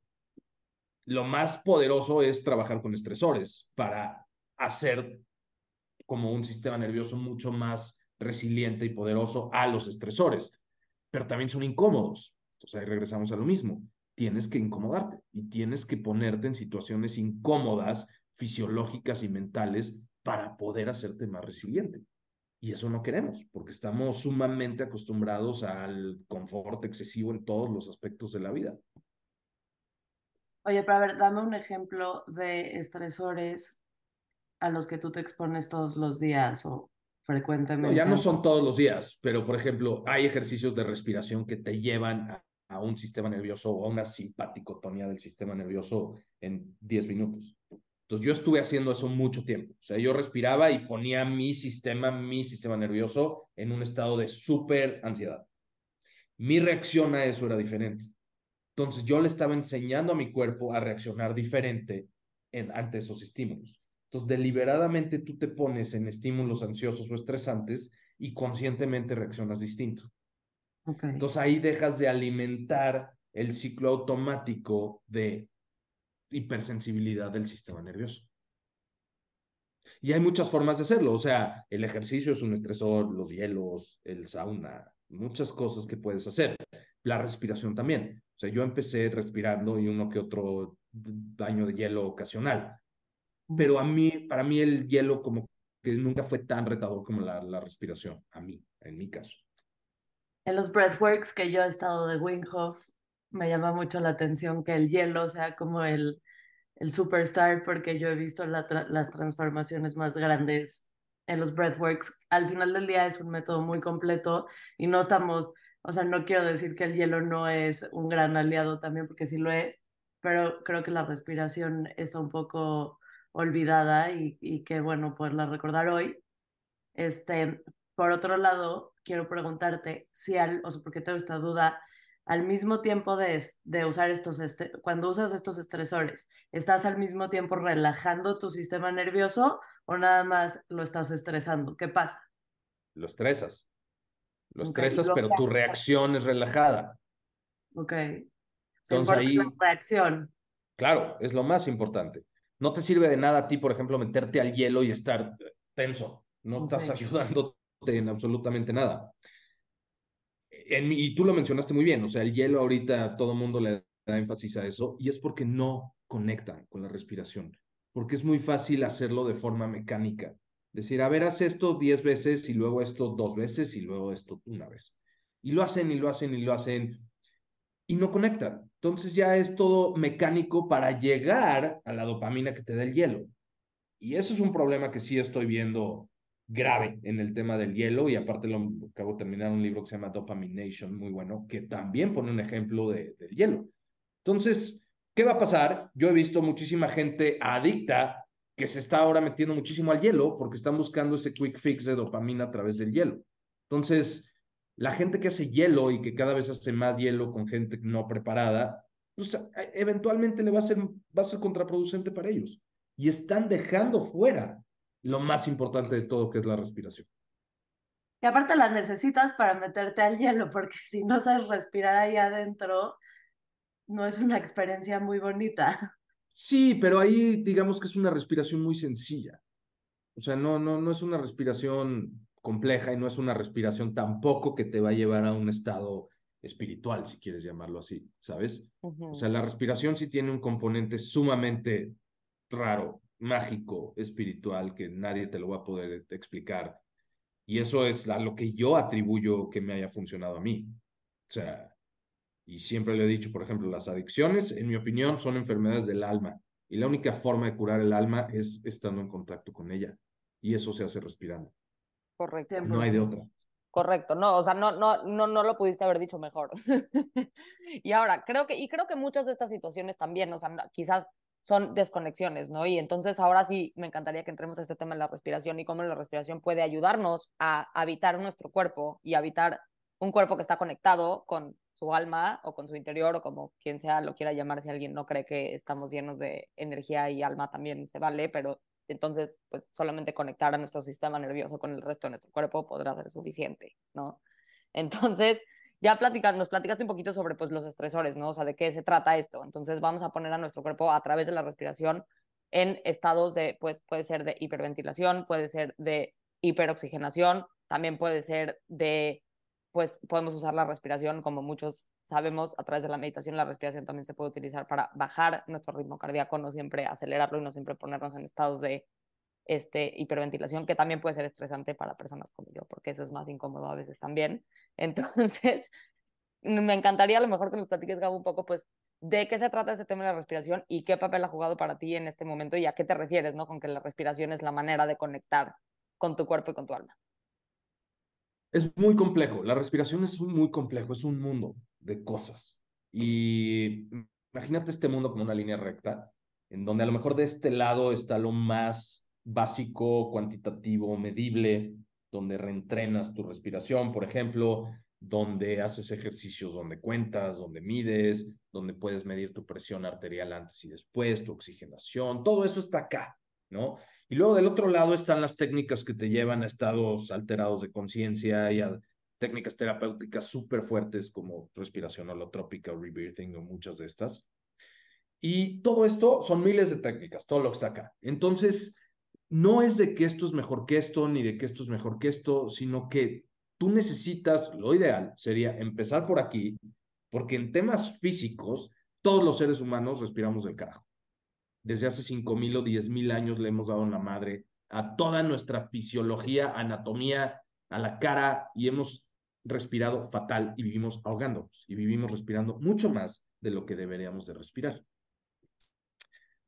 Lo más poderoso es trabajar con estresores para hacer como un sistema nervioso mucho más resiliente y poderoso a los estresores, pero también son incómodos. Entonces ahí regresamos a lo mismo. Tienes que incomodarte y tienes que ponerte en situaciones incómodas, fisiológicas y mentales para poder hacerte más resiliente. Y eso no queremos, porque estamos sumamente acostumbrados al confort excesivo en todos los aspectos de la vida. Oye, pero a ver, dame un ejemplo de estresores a los que tú te expones todos los días o frecuentemente. No, ya no son todos los días, pero por ejemplo, hay ejercicios de respiración que te llevan a, un sistema nervioso o a una simpaticotonía del sistema nervioso en 10 minutos. Entonces yo estuve haciendo eso mucho tiempo. O sea, yo respiraba y ponía mi sistema, mi sistema nervioso en un estado de súper ansiedad. Mi reacción a eso era diferente. Entonces yo le estaba enseñando a mi cuerpo a reaccionar diferente en, ante esos estímulos. Entonces deliberadamente tú te pones en estímulos ansiosos o estresantes y conscientemente reaccionas distinto. Entonces ahí dejas de alimentar el ciclo automático de hipersensibilidad del sistema nervioso. Y hay muchas formas de hacerlo, o sea, el ejercicio es un estresor, los hielos, el sauna, muchas cosas que puedes hacer. La respiración también. O sea, yo empecé respirando y uno que otro daño de hielo ocasional. Pero a mí, para mí el hielo como que nunca fue tan retador como la, la respiración, a mí, en mi caso. En los breathworks que yo he estado de Wim Hof, me llama mucho la atención que el hielo sea como el, el superstar, porque yo he visto las transformaciones más grandes en los breathworks. Al final del día es un método muy completo y no estamos, o sea, no quiero decir que el hielo no es un gran aliado también, porque sí lo es, pero creo que la respiración está un poco olvidada y, y que bueno poderla recordar hoy. Este, por otro lado, quiero preguntarte si al, o sea, porque tengo esta duda, al mismo tiempo de, de usar estos, este, cuando usas estos estresores, ¿estás al mismo tiempo relajando tu sistema nervioso o nada más lo estás estresando? ¿Qué pasa? Lo estresas. Lo Okay, estresas, ¿y lo pero tu reacción es relajada. Ok. Entonces ahí- la reacción. Claro, es lo más importante. No te sirve de nada a ti, por ejemplo, meterte al hielo y estar tenso. No estás Sí. en absolutamente nada. Y tú lo mencionaste muy bien, o sea, el hielo ahorita todo el mundo le da énfasis a eso y es porque no conectan con la respiración, porque es muy fácil hacerlo de forma mecánica. Decir, a ver, haz esto 10 veces y luego esto dos veces y luego esto una vez. Y lo hacen y lo hacen y lo hacen y no conectan. Entonces ya es todo mecánico para llegar a la dopamina que te da el hielo. Y eso es un problema que sí estoy viendo grave en el tema del hielo y aparte lo acabo de terminar un libro que se llama Dopamination, muy bueno, que también pone un ejemplo de, del hielo. Entonces, ¿qué va a pasar? Yo he visto muchísima gente adicta que se está ahora metiendo muchísimo al hielo porque están buscando ese quick fix de dopamina a través del hielo. Entonces, la gente que hace hielo y que cada vez hace más hielo con gente no preparada, pues e- eventualmente le va a ser, va a ser contraproducente para ellos. Y están dejando fuera lo más importante de todo, que es la respiración. Y aparte la necesitas para meterte al hielo, porque si no sabes respirar ahí adentro, no es una experiencia muy bonita. Sí, pero ahí digamos que es una respiración muy sencilla. O sea, no, no, no es una respiración compleja y no es una respiración tampoco que te va a llevar a un estado espiritual, si quieres llamarlo así, ¿sabes? O sea, la respiración sí tiene un componente sumamente raro, mágico, espiritual, que nadie te lo va a poder explicar. Y eso es a lo que yo atribuyo que me haya funcionado a mí. O sea, y siempre le he dicho, por ejemplo, las adicciones, en mi opinión, son enfermedades del alma. Y la única forma de curar el alma es estando en contacto con ella. Y eso se hace respirando. Correcto. No hay de otra. Correcto, no, o sea, no, no, no, no lo pudiste haber dicho mejor. y ahora, creo que, y creo que muchas de estas situaciones también, o sea, quizás son desconexiones, ¿no? Y entonces ahora sí me encantaría que entremos a este tema de la respiración y cómo la respiración puede ayudarnos a habitar nuestro cuerpo y habitar un cuerpo que está conectado con su alma o con su interior o como quien sea lo quiera llamar, si alguien no cree que estamos llenos de energía y alma también se vale, pero entonces pues solamente conectar a nuestro sistema nervioso con el resto de nuestro cuerpo podrá ser suficiente, ¿no? Entonces, ya platicas, nos platicaste un poquito sobre pues los estresores, ¿no? O sea, de qué se trata esto. Entonces, vamos a poner a nuestro cuerpo a través de la respiración en estados de, pues puede ser de hiperventilación, puede ser de hiperoxigenación, también puede ser de, pues podemos usar la respiración como muchos sabemos a través de la meditación, la respiración también se puede utilizar para bajar nuestro ritmo cardíaco, no siempre acelerarlo y no siempre ponernos en estados de este, hiperventilación, que también puede ser estresante para personas como yo, porque eso es más incómodo a veces también. Entonces, me encantaría a lo mejor que nos platiques, Gabo, un poco, pues, de qué se trata este tema de la respiración y qué papel ha jugado para ti en este momento y a qué te refieres, ¿no? Con que la respiración es la manera de conectar con tu cuerpo y con tu alma. Es muy complejo. La respiración es muy complejo, es un mundo de cosas. Y imagínate este mundo como una línea recta, en donde a lo mejor de este lado está lo más básico, cuantitativo, medible, donde reentrenas tu respiración, por ejemplo, donde haces ejercicios donde cuentas, donde mides, donde puedes medir tu presión arterial antes y después, tu oxigenación, todo eso está acá, ¿no? Y luego del otro lado están las técnicas que te llevan a estados alterados de conciencia y a técnicas terapéuticas súper fuertes como respiración holotrópica rebirthing o muchas de estas. Y todo esto son miles de técnicas, todo lo que está acá. Entonces, no es de que esto es mejor que esto, ni de que esto es mejor que esto, sino que tú necesitas, lo ideal sería empezar por aquí, porque en temas físicos, todos los seres humanos respiramos del carajo. Desde hace 5.000 o 10.000 años le hemos dado la madre a toda nuestra fisiología, anatomía, a la cara y hemos respirado fatal y vivimos ahogándonos y vivimos respirando mucho más de lo que deberíamos de respirar.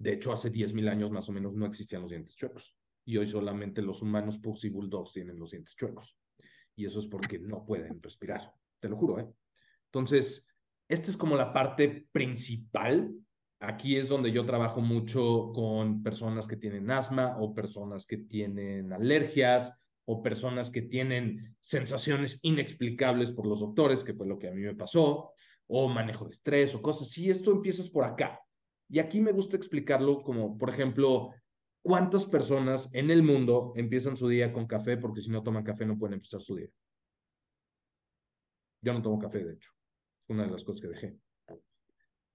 De hecho, hace 10.000 años más o menos no existían los dientes chuecos y hoy solamente los humanos Pugs y Bulldogs tienen los dientes chuecos y eso es porque no pueden respirar, te lo juro, ¿eh? Entonces, esta es como la parte principal. Aquí es donde yo trabajo mucho con personas que tienen asma o personas que tienen alergias o personas que tienen sensaciones inexplicables por los doctores, que fue lo que a mí me pasó, o manejo de estrés o cosas así. Esto empiezas por acá. Y aquí me gusta explicarlo como, por ejemplo, ¿Cuántas personas en el mundo empiezan su día con café porque si no toman café no pueden empezar su día? Yo no tomo café, de hecho. Es una de las cosas que dejé.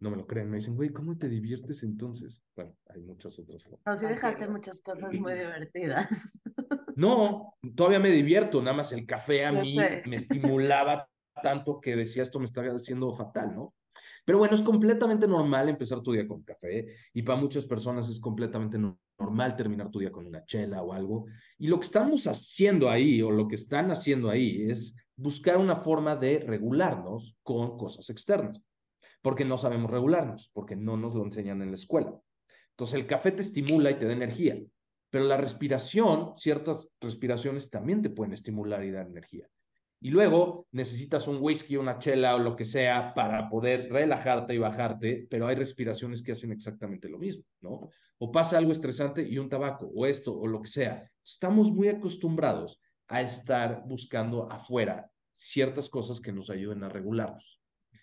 No me lo creen. Me dicen, güey, ¿cómo te diviertes entonces? Bueno, hay muchas otras formas. No, sí dejaste muchas cosas muy divertidas. No, todavía me divierto. Nada más el café a mí me estimulaba tanto que decía esto me está haciendo fatal, ¿no? Pero bueno, es completamente normal empezar tu día con café y para muchas personas es completamente normal terminar tu día con una chela o algo. Y lo que estamos haciendo ahí o lo que están haciendo ahí es buscar una forma de regularnos con cosas externas, porque no sabemos regularnos, porque no nos lo enseñan en la escuela. Entonces el café te estimula y te da energía, pero la respiración, ciertas respiraciones también te pueden estimular y dar energía. Y luego necesitas un whisky, una chela o lo que sea para poder relajarte y bajarte, pero hay respiraciones que hacen exactamente lo mismo, ¿no? O pasa algo estresante y un tabaco, o esto, o lo que sea. Estamos muy acostumbrados a estar buscando afuera ciertas cosas que nos ayuden a regularnos.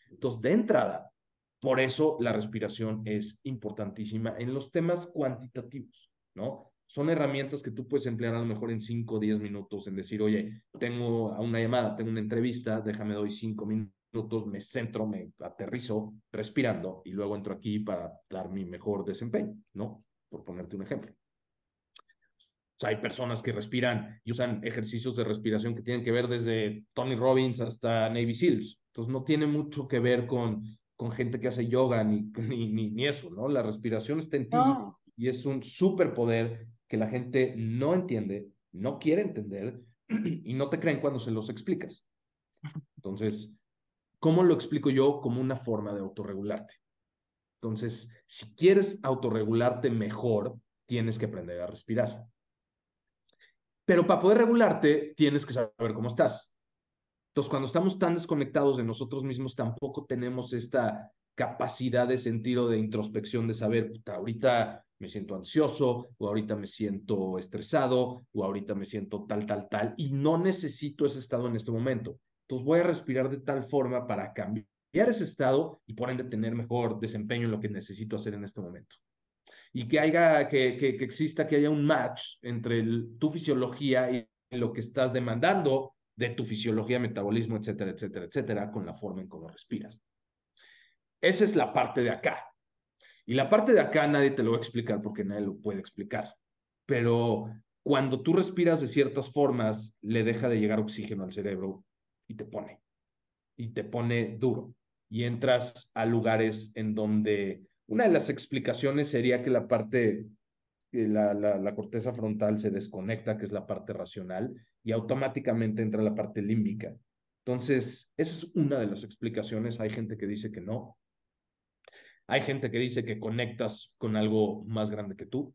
Entonces, de entrada, por eso la respiración es importantísima en los temas cuantitativos, ¿no? Son herramientas que tú puedes emplear a lo mejor en 5 o 10 minutos, en decir, oye, tengo una llamada, tengo una entrevista, déjame doy 5 minutos, me centro, me aterrizo respirando y luego entro aquí para dar mi mejor desempeño, ¿no? Por ponerte un ejemplo. O sea, hay personas que respiran y usan ejercicios de respiración que tienen que ver desde Tony Robbins hasta Navy SEALs. Entonces, no tiene mucho que ver con, con gente que hace yoga ni, ni, ni, eso, ¿no? La respiración está en ti y es un superpoder que la gente no entiende, no quiere entender y no te creen cuando se los explicas. Entonces, ¿cómo lo explico yo? Como una forma de autorregularte. Entonces, si quieres autorregularte mejor, tienes que aprender a respirar. Pero para poder regularte, tienes que saber cómo estás. Entonces, cuando estamos tan desconectados de nosotros mismos, tampoco tenemos esta capacidad de sentido de introspección, de saber, ahorita me siento ansioso, o ahorita me siento estresado, o ahorita me siento tal, tal, tal, y no necesito ese estado en este momento. Entonces voy a respirar de tal forma para cambiar ese estado y por ende tener mejor desempeño en lo que necesito hacer en este momento. Y que haya, que, que, exista, que haya un match entre tu fisiología y lo que estás demandando de tu fisiología, metabolismo, etcétera, etcétera, etcétera, con la forma en cómo respiras. Esa es la parte de acá. Y la parte de acá nadie te lo va a explicar porque nadie lo puede explicar. Pero cuando tú respiras de ciertas formas, le deja de llegar oxígeno al cerebro y te pone. Y te pone duro. y entras a lugares en donde una de las explicaciones sería que la parte, la, la, la corteza frontal se desconecta, que es la parte racional, y automáticamente entra la parte límbica. Entonces, esa es una de las explicaciones. Hay gente que dice que no. Hay gente que dice que conectas con algo más grande que tú.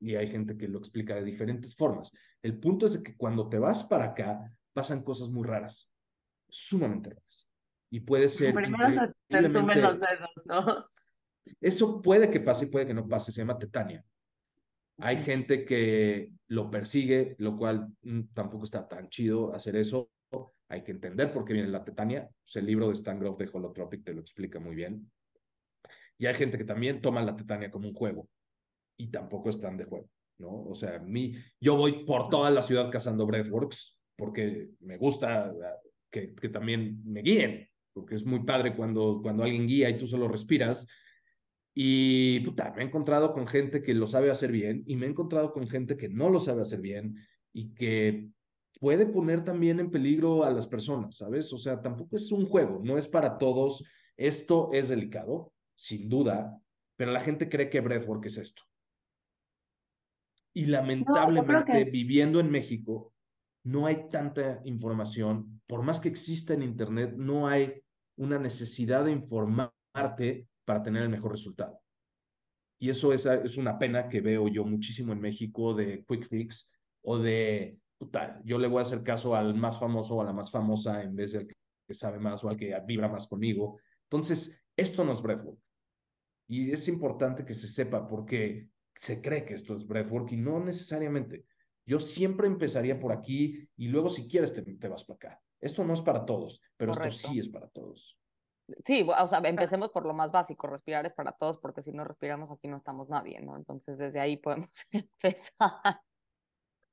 Y hay gente que lo explica de diferentes formas. El punto es que cuando te vas para acá, pasan cosas muy raras, sumamente raras. Y puede ser... Primero se te los dedos, ¿no? Eso puede que pase y puede que no pase. Se llama tetania. Hay gente que lo persigue, lo cual mm, tampoco está tan chido hacer eso. Hay que entender por qué viene la tetania. Pues, el libro de Stan Grof de Holotropic te lo explica muy bien. Y hay gente que también toma la tetania como un juego y tampoco están de juego, ¿no? O sea, mí, yo voy por toda la ciudad cazando breathworks porque me gusta ah, que, que también me guíen, porque es muy padre cuando, cuando alguien guía y tú solo respiras y puta, me he encontrado con gente que lo sabe hacer bien y me he encontrado con gente que no lo sabe hacer bien y que puede poner también en peligro a las personas, ¿sabes? O sea, tampoco es un juego, no es para todos. Esto es delicado, sin duda, pero la gente cree que breathwork es esto. Y lamentablemente, viviendo en México, no hay tanta información. Por más que exista en Internet, no hay una necesidad de informarte para tener el mejor resultado. Y eso es, es una pena que veo yo muchísimo en México de quick fix o de, puta, yo le voy a hacer caso al más famoso o a la más famosa en vez del que sabe más o al que vibra más conmigo. Entonces, esto no es breathwork. Y es importante que se sepa porque se cree que esto es breathwork y no necesariamente. Yo siempre empezaría por aquí y luego si quieres te, te vas para acá. Esto no es para todos, pero esto sí es para todos. Sí, o sea, empecemos por lo más básico, respirar es para todos, porque si no respiramos aquí no estamos nadie, ¿no? Entonces desde ahí podemos empezar.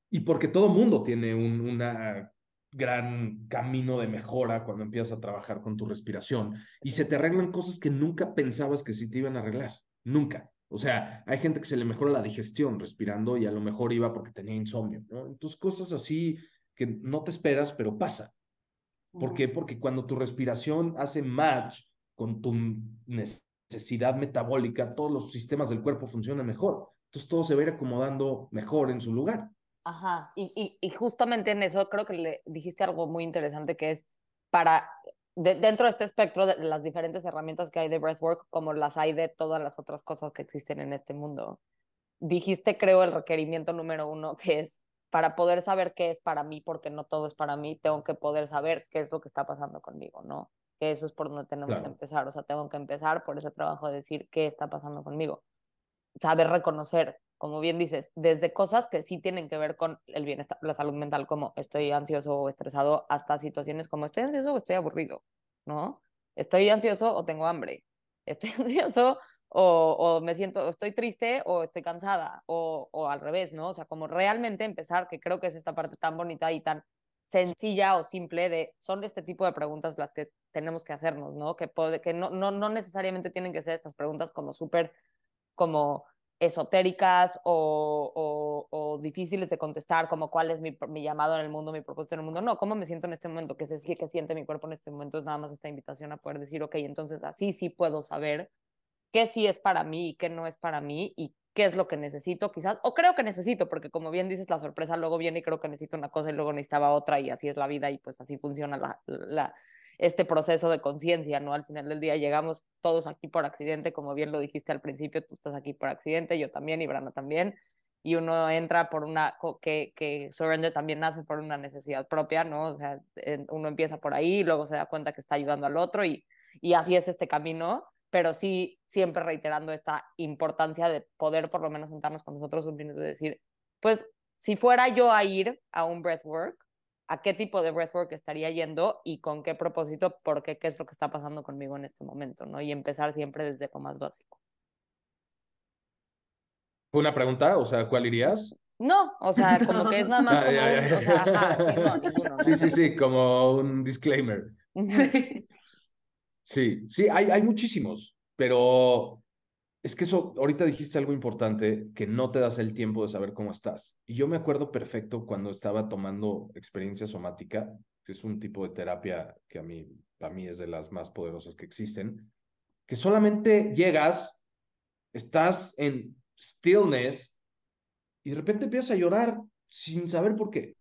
Y porque todo mundo tiene un una gran camino de mejora cuando empiezas a trabajar con tu respiración y se te arreglan cosas que nunca pensabas que sí te iban a arreglar, nunca. O sea, hay gente que se le mejora la digestión respirando y a lo mejor iba porque tenía insomnio, ¿no? Entonces, cosas así que no te esperas, pero pasa. ¿Por qué? Porque cuando tu respiración hace match con tu necesidad metabólica, todos los sistemas del cuerpo funcionan mejor. Entonces todo se va a ir acomodando mejor en su lugar. Ajá, y, y, justamente en eso creo que le dijiste algo muy interesante que es para, dentro de este espectro de las diferentes herramientas que hay de breathwork, como las hay de todas las otras cosas que existen en este mundo, dijiste creo el requerimiento número uno que es para poder saber qué es para mí, porque no todo es para mí, tengo que poder saber qué es lo que está pasando conmigo, ¿no? Que eso es por donde tenemos que empezar, o sea, tengo que empezar por ese trabajo de decir qué está pasando conmigo. Saber reconocer, como bien dices, desde cosas que sí tienen que ver con el bienestar, la salud mental, como estoy ansioso o estresado, hasta situaciones como estoy ansioso o estoy aburrido, ¿no? Estoy ansioso o tengo hambre. Estoy ansioso o, o, me siento, estoy triste o estoy cansada, o, o, al revés, ¿no? O sea, como realmente empezar, que creo que es esta parte tan bonita y tan sencilla o simple de, son este tipo de preguntas las que tenemos que hacernos, ¿no? Que, puede, que no, no, no necesariamente tienen que ser estas preguntas como súper, como esotéricas o, o, difíciles de contestar, como cuál es mi, mi, llamado en el mundo, mi propósito en el mundo. No, cómo me siento en este momento, qué, se, qué siente mi cuerpo en este momento, es nada más esta invitación a poder decir, ok, entonces así sí puedo saber qué sí es para mí y qué no es para mí y qué es lo que necesito quizás, o creo que necesito, porque como bien dices, la sorpresa luego viene y creo que necesito una cosa y luego necesitaba otra y así es la vida y pues así funciona la este proceso de conciencia, ¿no? Al final del día llegamos todos aquí por accidente, como bien lo dijiste al principio, tú estás aquí por accidente, yo también y Brana también, y uno entra por una, que, que Surrender también nace por una necesidad propia, ¿no? O sea, uno empieza por ahí luego se da cuenta que está ayudando al otro y, y así es este camino pero sí siempre reiterando esta importancia de poder por lo menos sentarnos con nosotros un minuto y decir, pues si fuera yo a ir a un breathwork, ¿a qué tipo de breathwork estaría yendo y con qué propósito? ¿Por qué? ¿Qué es lo que está pasando conmigo en este momento? ¿no? Y empezar siempre desde lo más básico. ¿Fue una pregunta? O sea, ¿cuál irías? No, o sea, como que es nada más como un, o sea, ajá, sí, no, ninguno, sí, sí, sí, como un disclaimer. Sí. Sí, sí, hay, hay muchísimos, pero es que eso, ahorita dijiste algo importante, que no te das el tiempo de saber cómo estás. Y yo me acuerdo perfecto cuando estaba tomando experiencia somática, que es un tipo de terapia que a mí, para mí es de las más poderosas que existen, que solamente llegas, estás en stillness y de repente empiezas a llorar sin saber por qué,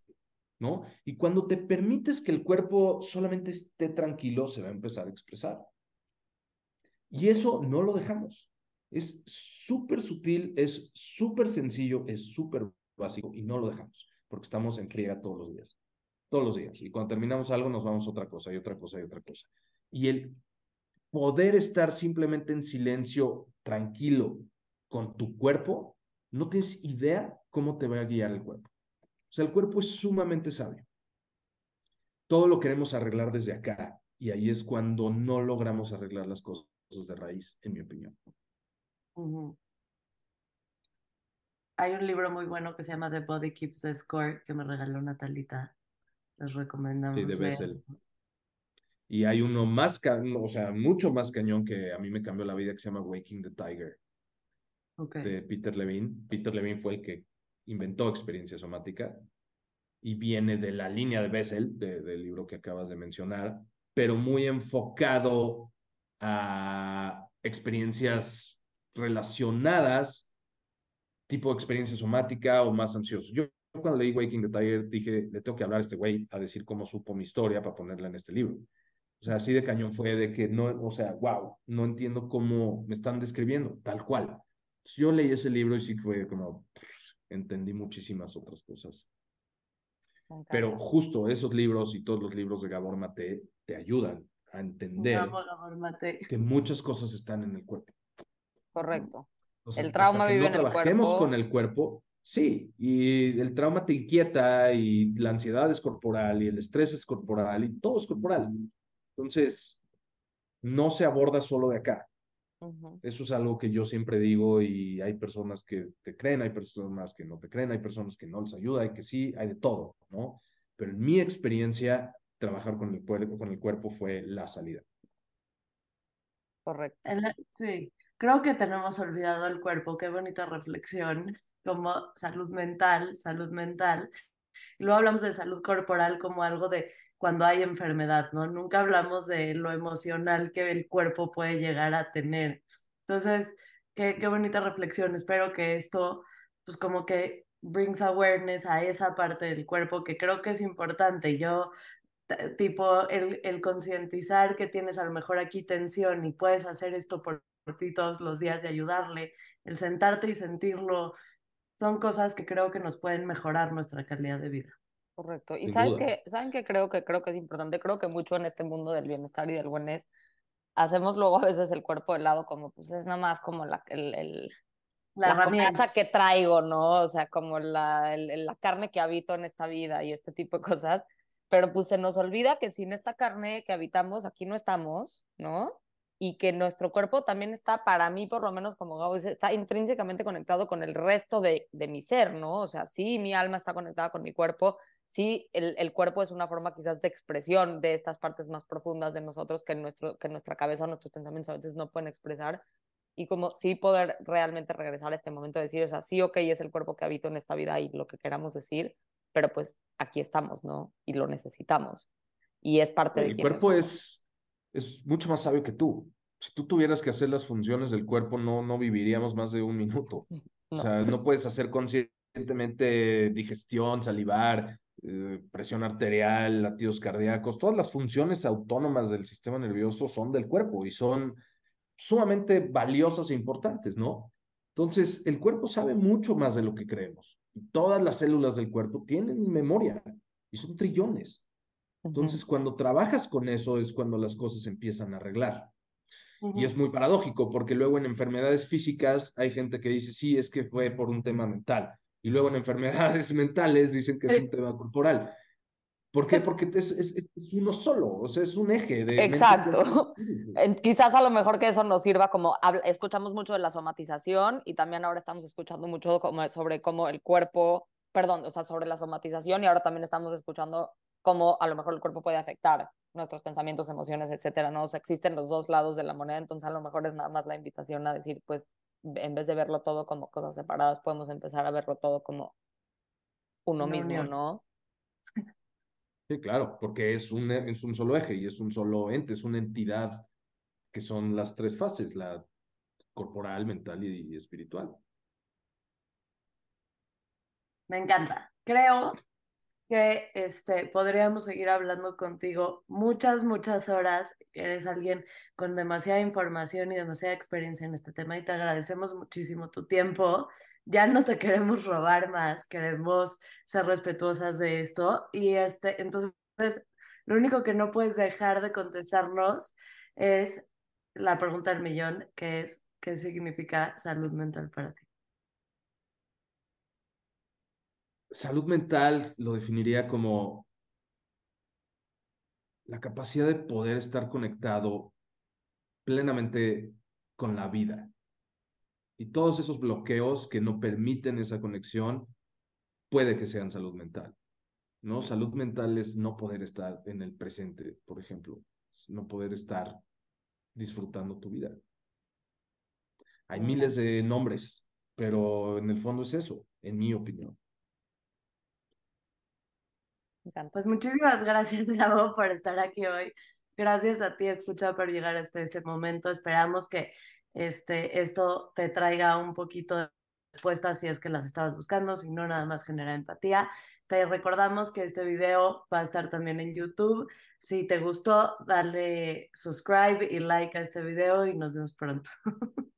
¿no? Y cuando te permites que el cuerpo solamente esté tranquilo, se va a empezar a expresar. Y eso no lo dejamos. Es súper sutil, es súper sencillo, es súper básico y no lo dejamos porque estamos en friega todos los días. Todos los días. Y cuando terminamos algo nos vamos a otra cosa y otra cosa y otra cosa. Y el poder estar simplemente en silencio, tranquilo, con tu cuerpo, no tienes idea cómo te va a guiar el cuerpo. O sea, el cuerpo es sumamente sabio. Todo lo queremos arreglar desde acá y ahí es cuando no logramos arreglar las cosas de raíz, en mi opinión. Hay un libro muy bueno que se llama The Body Keeps the Score que me regaló Natalita. Les recomendamos. Sí, de Bessel. Y hay uno más, o sea, mucho más cañón que a mí me cambió la vida que se llama Waking the Tiger. De Peter Levine. Peter Levine fue el que inventó experiencia somática y viene de la línea de Bessel, del libro que acabas de mencionar, pero muy enfocado a experiencias relacionadas, tipo experiencia somática o más ansioso. Yo cuando leí Waking the Tiger dije, le tengo que hablar a este güey a decir cómo supo mi historia para ponerla en este libro. O sea, así de cañón fue de que no, o sea, wow, no entiendo cómo me están describiendo, tal cual. Yo leí ese libro y sí fue como, entendí muchísimas otras cosas. Pero justo esos libros y todos los libros de Gabor Mate te ayudan a entender que muchas cosas están en el cuerpo. Correcto. el trauma vive en el cuerpo. trabajemos con el cuerpo, sí, y el trauma te inquieta y la ansiedad es corporal y el estrés es corporal y todo es corporal. Entonces, no se aborda solo de acá. Eso es algo que yo siempre digo y hay personas que te creen, hay personas que no te creen, hay personas que no les ayuda, hay que sí, hay de todo, ¿no? Pero en mi experiencia, trabajar con el, cuerpo, con el cuerpo fue la salida. Correcto. Sí, creo que tenemos olvidado el cuerpo, qué bonita reflexión, como salud mental, salud mental. Y luego hablamos de salud corporal como algo de cuando hay enfermedad, ¿no? Nunca hablamos de lo emocional que el cuerpo puede llegar a tener. Entonces, qué, qué bonita reflexión. Espero que esto, pues como que brings awareness a esa parte del cuerpo que creo que es importante. Yo, tipo, el, el concientizar que tienes a lo mejor aquí tensión y puedes hacer esto por, ti todos los días y ayudarle, el sentarte y sentirlo, son cosas que creo que nos pueden mejorar nuestra calidad de vida. Correcto. Y sabes que, ¿saben que creo que creo que es importante? Creo que mucho en este mundo del bienestar y del wellness hacemos luego a veces el cuerpo de lado como pues es nada más como la, el, el la, la que traigo, ¿no? O sea, como la, la carne que habito en esta vida y este tipo de cosas. Pero pues se nos olvida que sin esta carne que habitamos aquí no estamos, ¿no? Y que nuestro cuerpo también está, para mí por lo menos como Gabo dice, está intrínsecamente conectado con el resto de, de mi ser, ¿no? O sea, sí, mi alma está conectada con mi cuerpo, sí, el, el, cuerpo es una forma quizás de expresión de estas partes más profundas de nosotros que, nuestro, que nuestra cabeza o nuestros pensamientos a veces no pueden expresar, y como sí poder realmente regresar a este momento de decir, o sea, sí, ok, es el cuerpo que habito en esta vida y lo que queramos decir, pero pues aquí estamos, ¿no? Y lo necesitamos. Y es parte de... El cuerpo es es mucho más sabio que tú. Si tú tuvieras que hacer las funciones del cuerpo, no, no viviríamos más de un minuto. O sea, no puedes hacer conscientemente digestión, salivar, eh, presión arterial, latidos cardíacos. Todas las funciones autónomas del sistema nervioso son del cuerpo y son sumamente valiosas e importantes, ¿no? Entonces, el cuerpo sabe mucho más de lo que creemos. Todas las células del cuerpo tienen memoria y son trillones. Entonces, cuando trabajas con eso es cuando las cosas empiezan a arreglar. Y es muy paradójico porque luego en enfermedades físicas hay gente que dice, sí, es que fue por un tema mental. Y luego en enfermedades mentales dicen que es un tema corporal. ¿Por qué? Porque es, es, uno solo, o sea, es un eje de... Exacto. Quizás a lo mejor que eso nos sirva como, escuchamos mucho de la somatización y también ahora estamos escuchando mucho como sobre cómo el cuerpo, perdón, o sea, sobre la somatización y ahora también estamos escuchando cómo a lo mejor el cuerpo puede afectar nuestros pensamientos, emociones, etcétera, ¿no? O sea, existen los dos lados de la moneda, entonces a lo mejor es nada más la invitación a decir, pues, en vez de verlo todo como cosas separadas, podemos empezar a verlo todo como uno mismo, ¿no? Sí, claro, porque es un, es un solo eje y es un solo ente, es una entidad que son las tres fases, la corporal, mental y, y espiritual. Me encanta. Creo que este, podríamos seguir hablando contigo muchas, muchas horas. Eres alguien con demasiada información y demasiada experiencia en este tema y te agradecemos muchísimo tu tiempo. Ya no te queremos robar más, queremos ser respetuosas de esto. Y este, entonces, lo único que no puedes dejar de contestarnos es la pregunta del millón, que es, ¿qué significa salud mental para ti? Salud mental lo definiría como la capacidad de poder estar conectado plenamente con la vida. Y todos esos bloqueos que no permiten esa conexión, puede que sean salud mental. ¿no? Salud mental es no poder estar en el presente, por ejemplo, no poder estar disfrutando tu vida. Hay miles de nombres, pero en el fondo es eso, en mi opinión. Pues muchísimas gracias, Bravo, por estar aquí hoy. Gracias a ti, escucha, por llegar hasta este momento. Esperamos que este, esto te traiga un poquito de respuestas si es que las estabas buscando, si no, nada más genera empatía. Te recordamos que este video va a estar también en YouTube. Si te gustó, dale subscribe y like a este video y nos vemos pronto.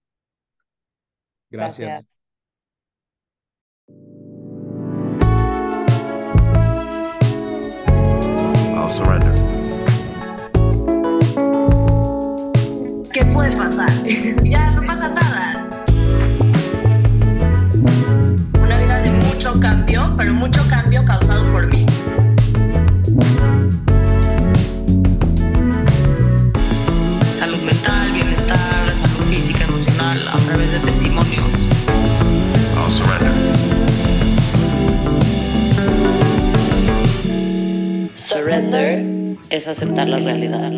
Gracias. Gracias. I'll surrender. ¿Qué puede pasar? Ya, no pasa nada. Una vida de mucho cambio, pero mucho cambio causado por mí. Surrender es aceptar la realidad.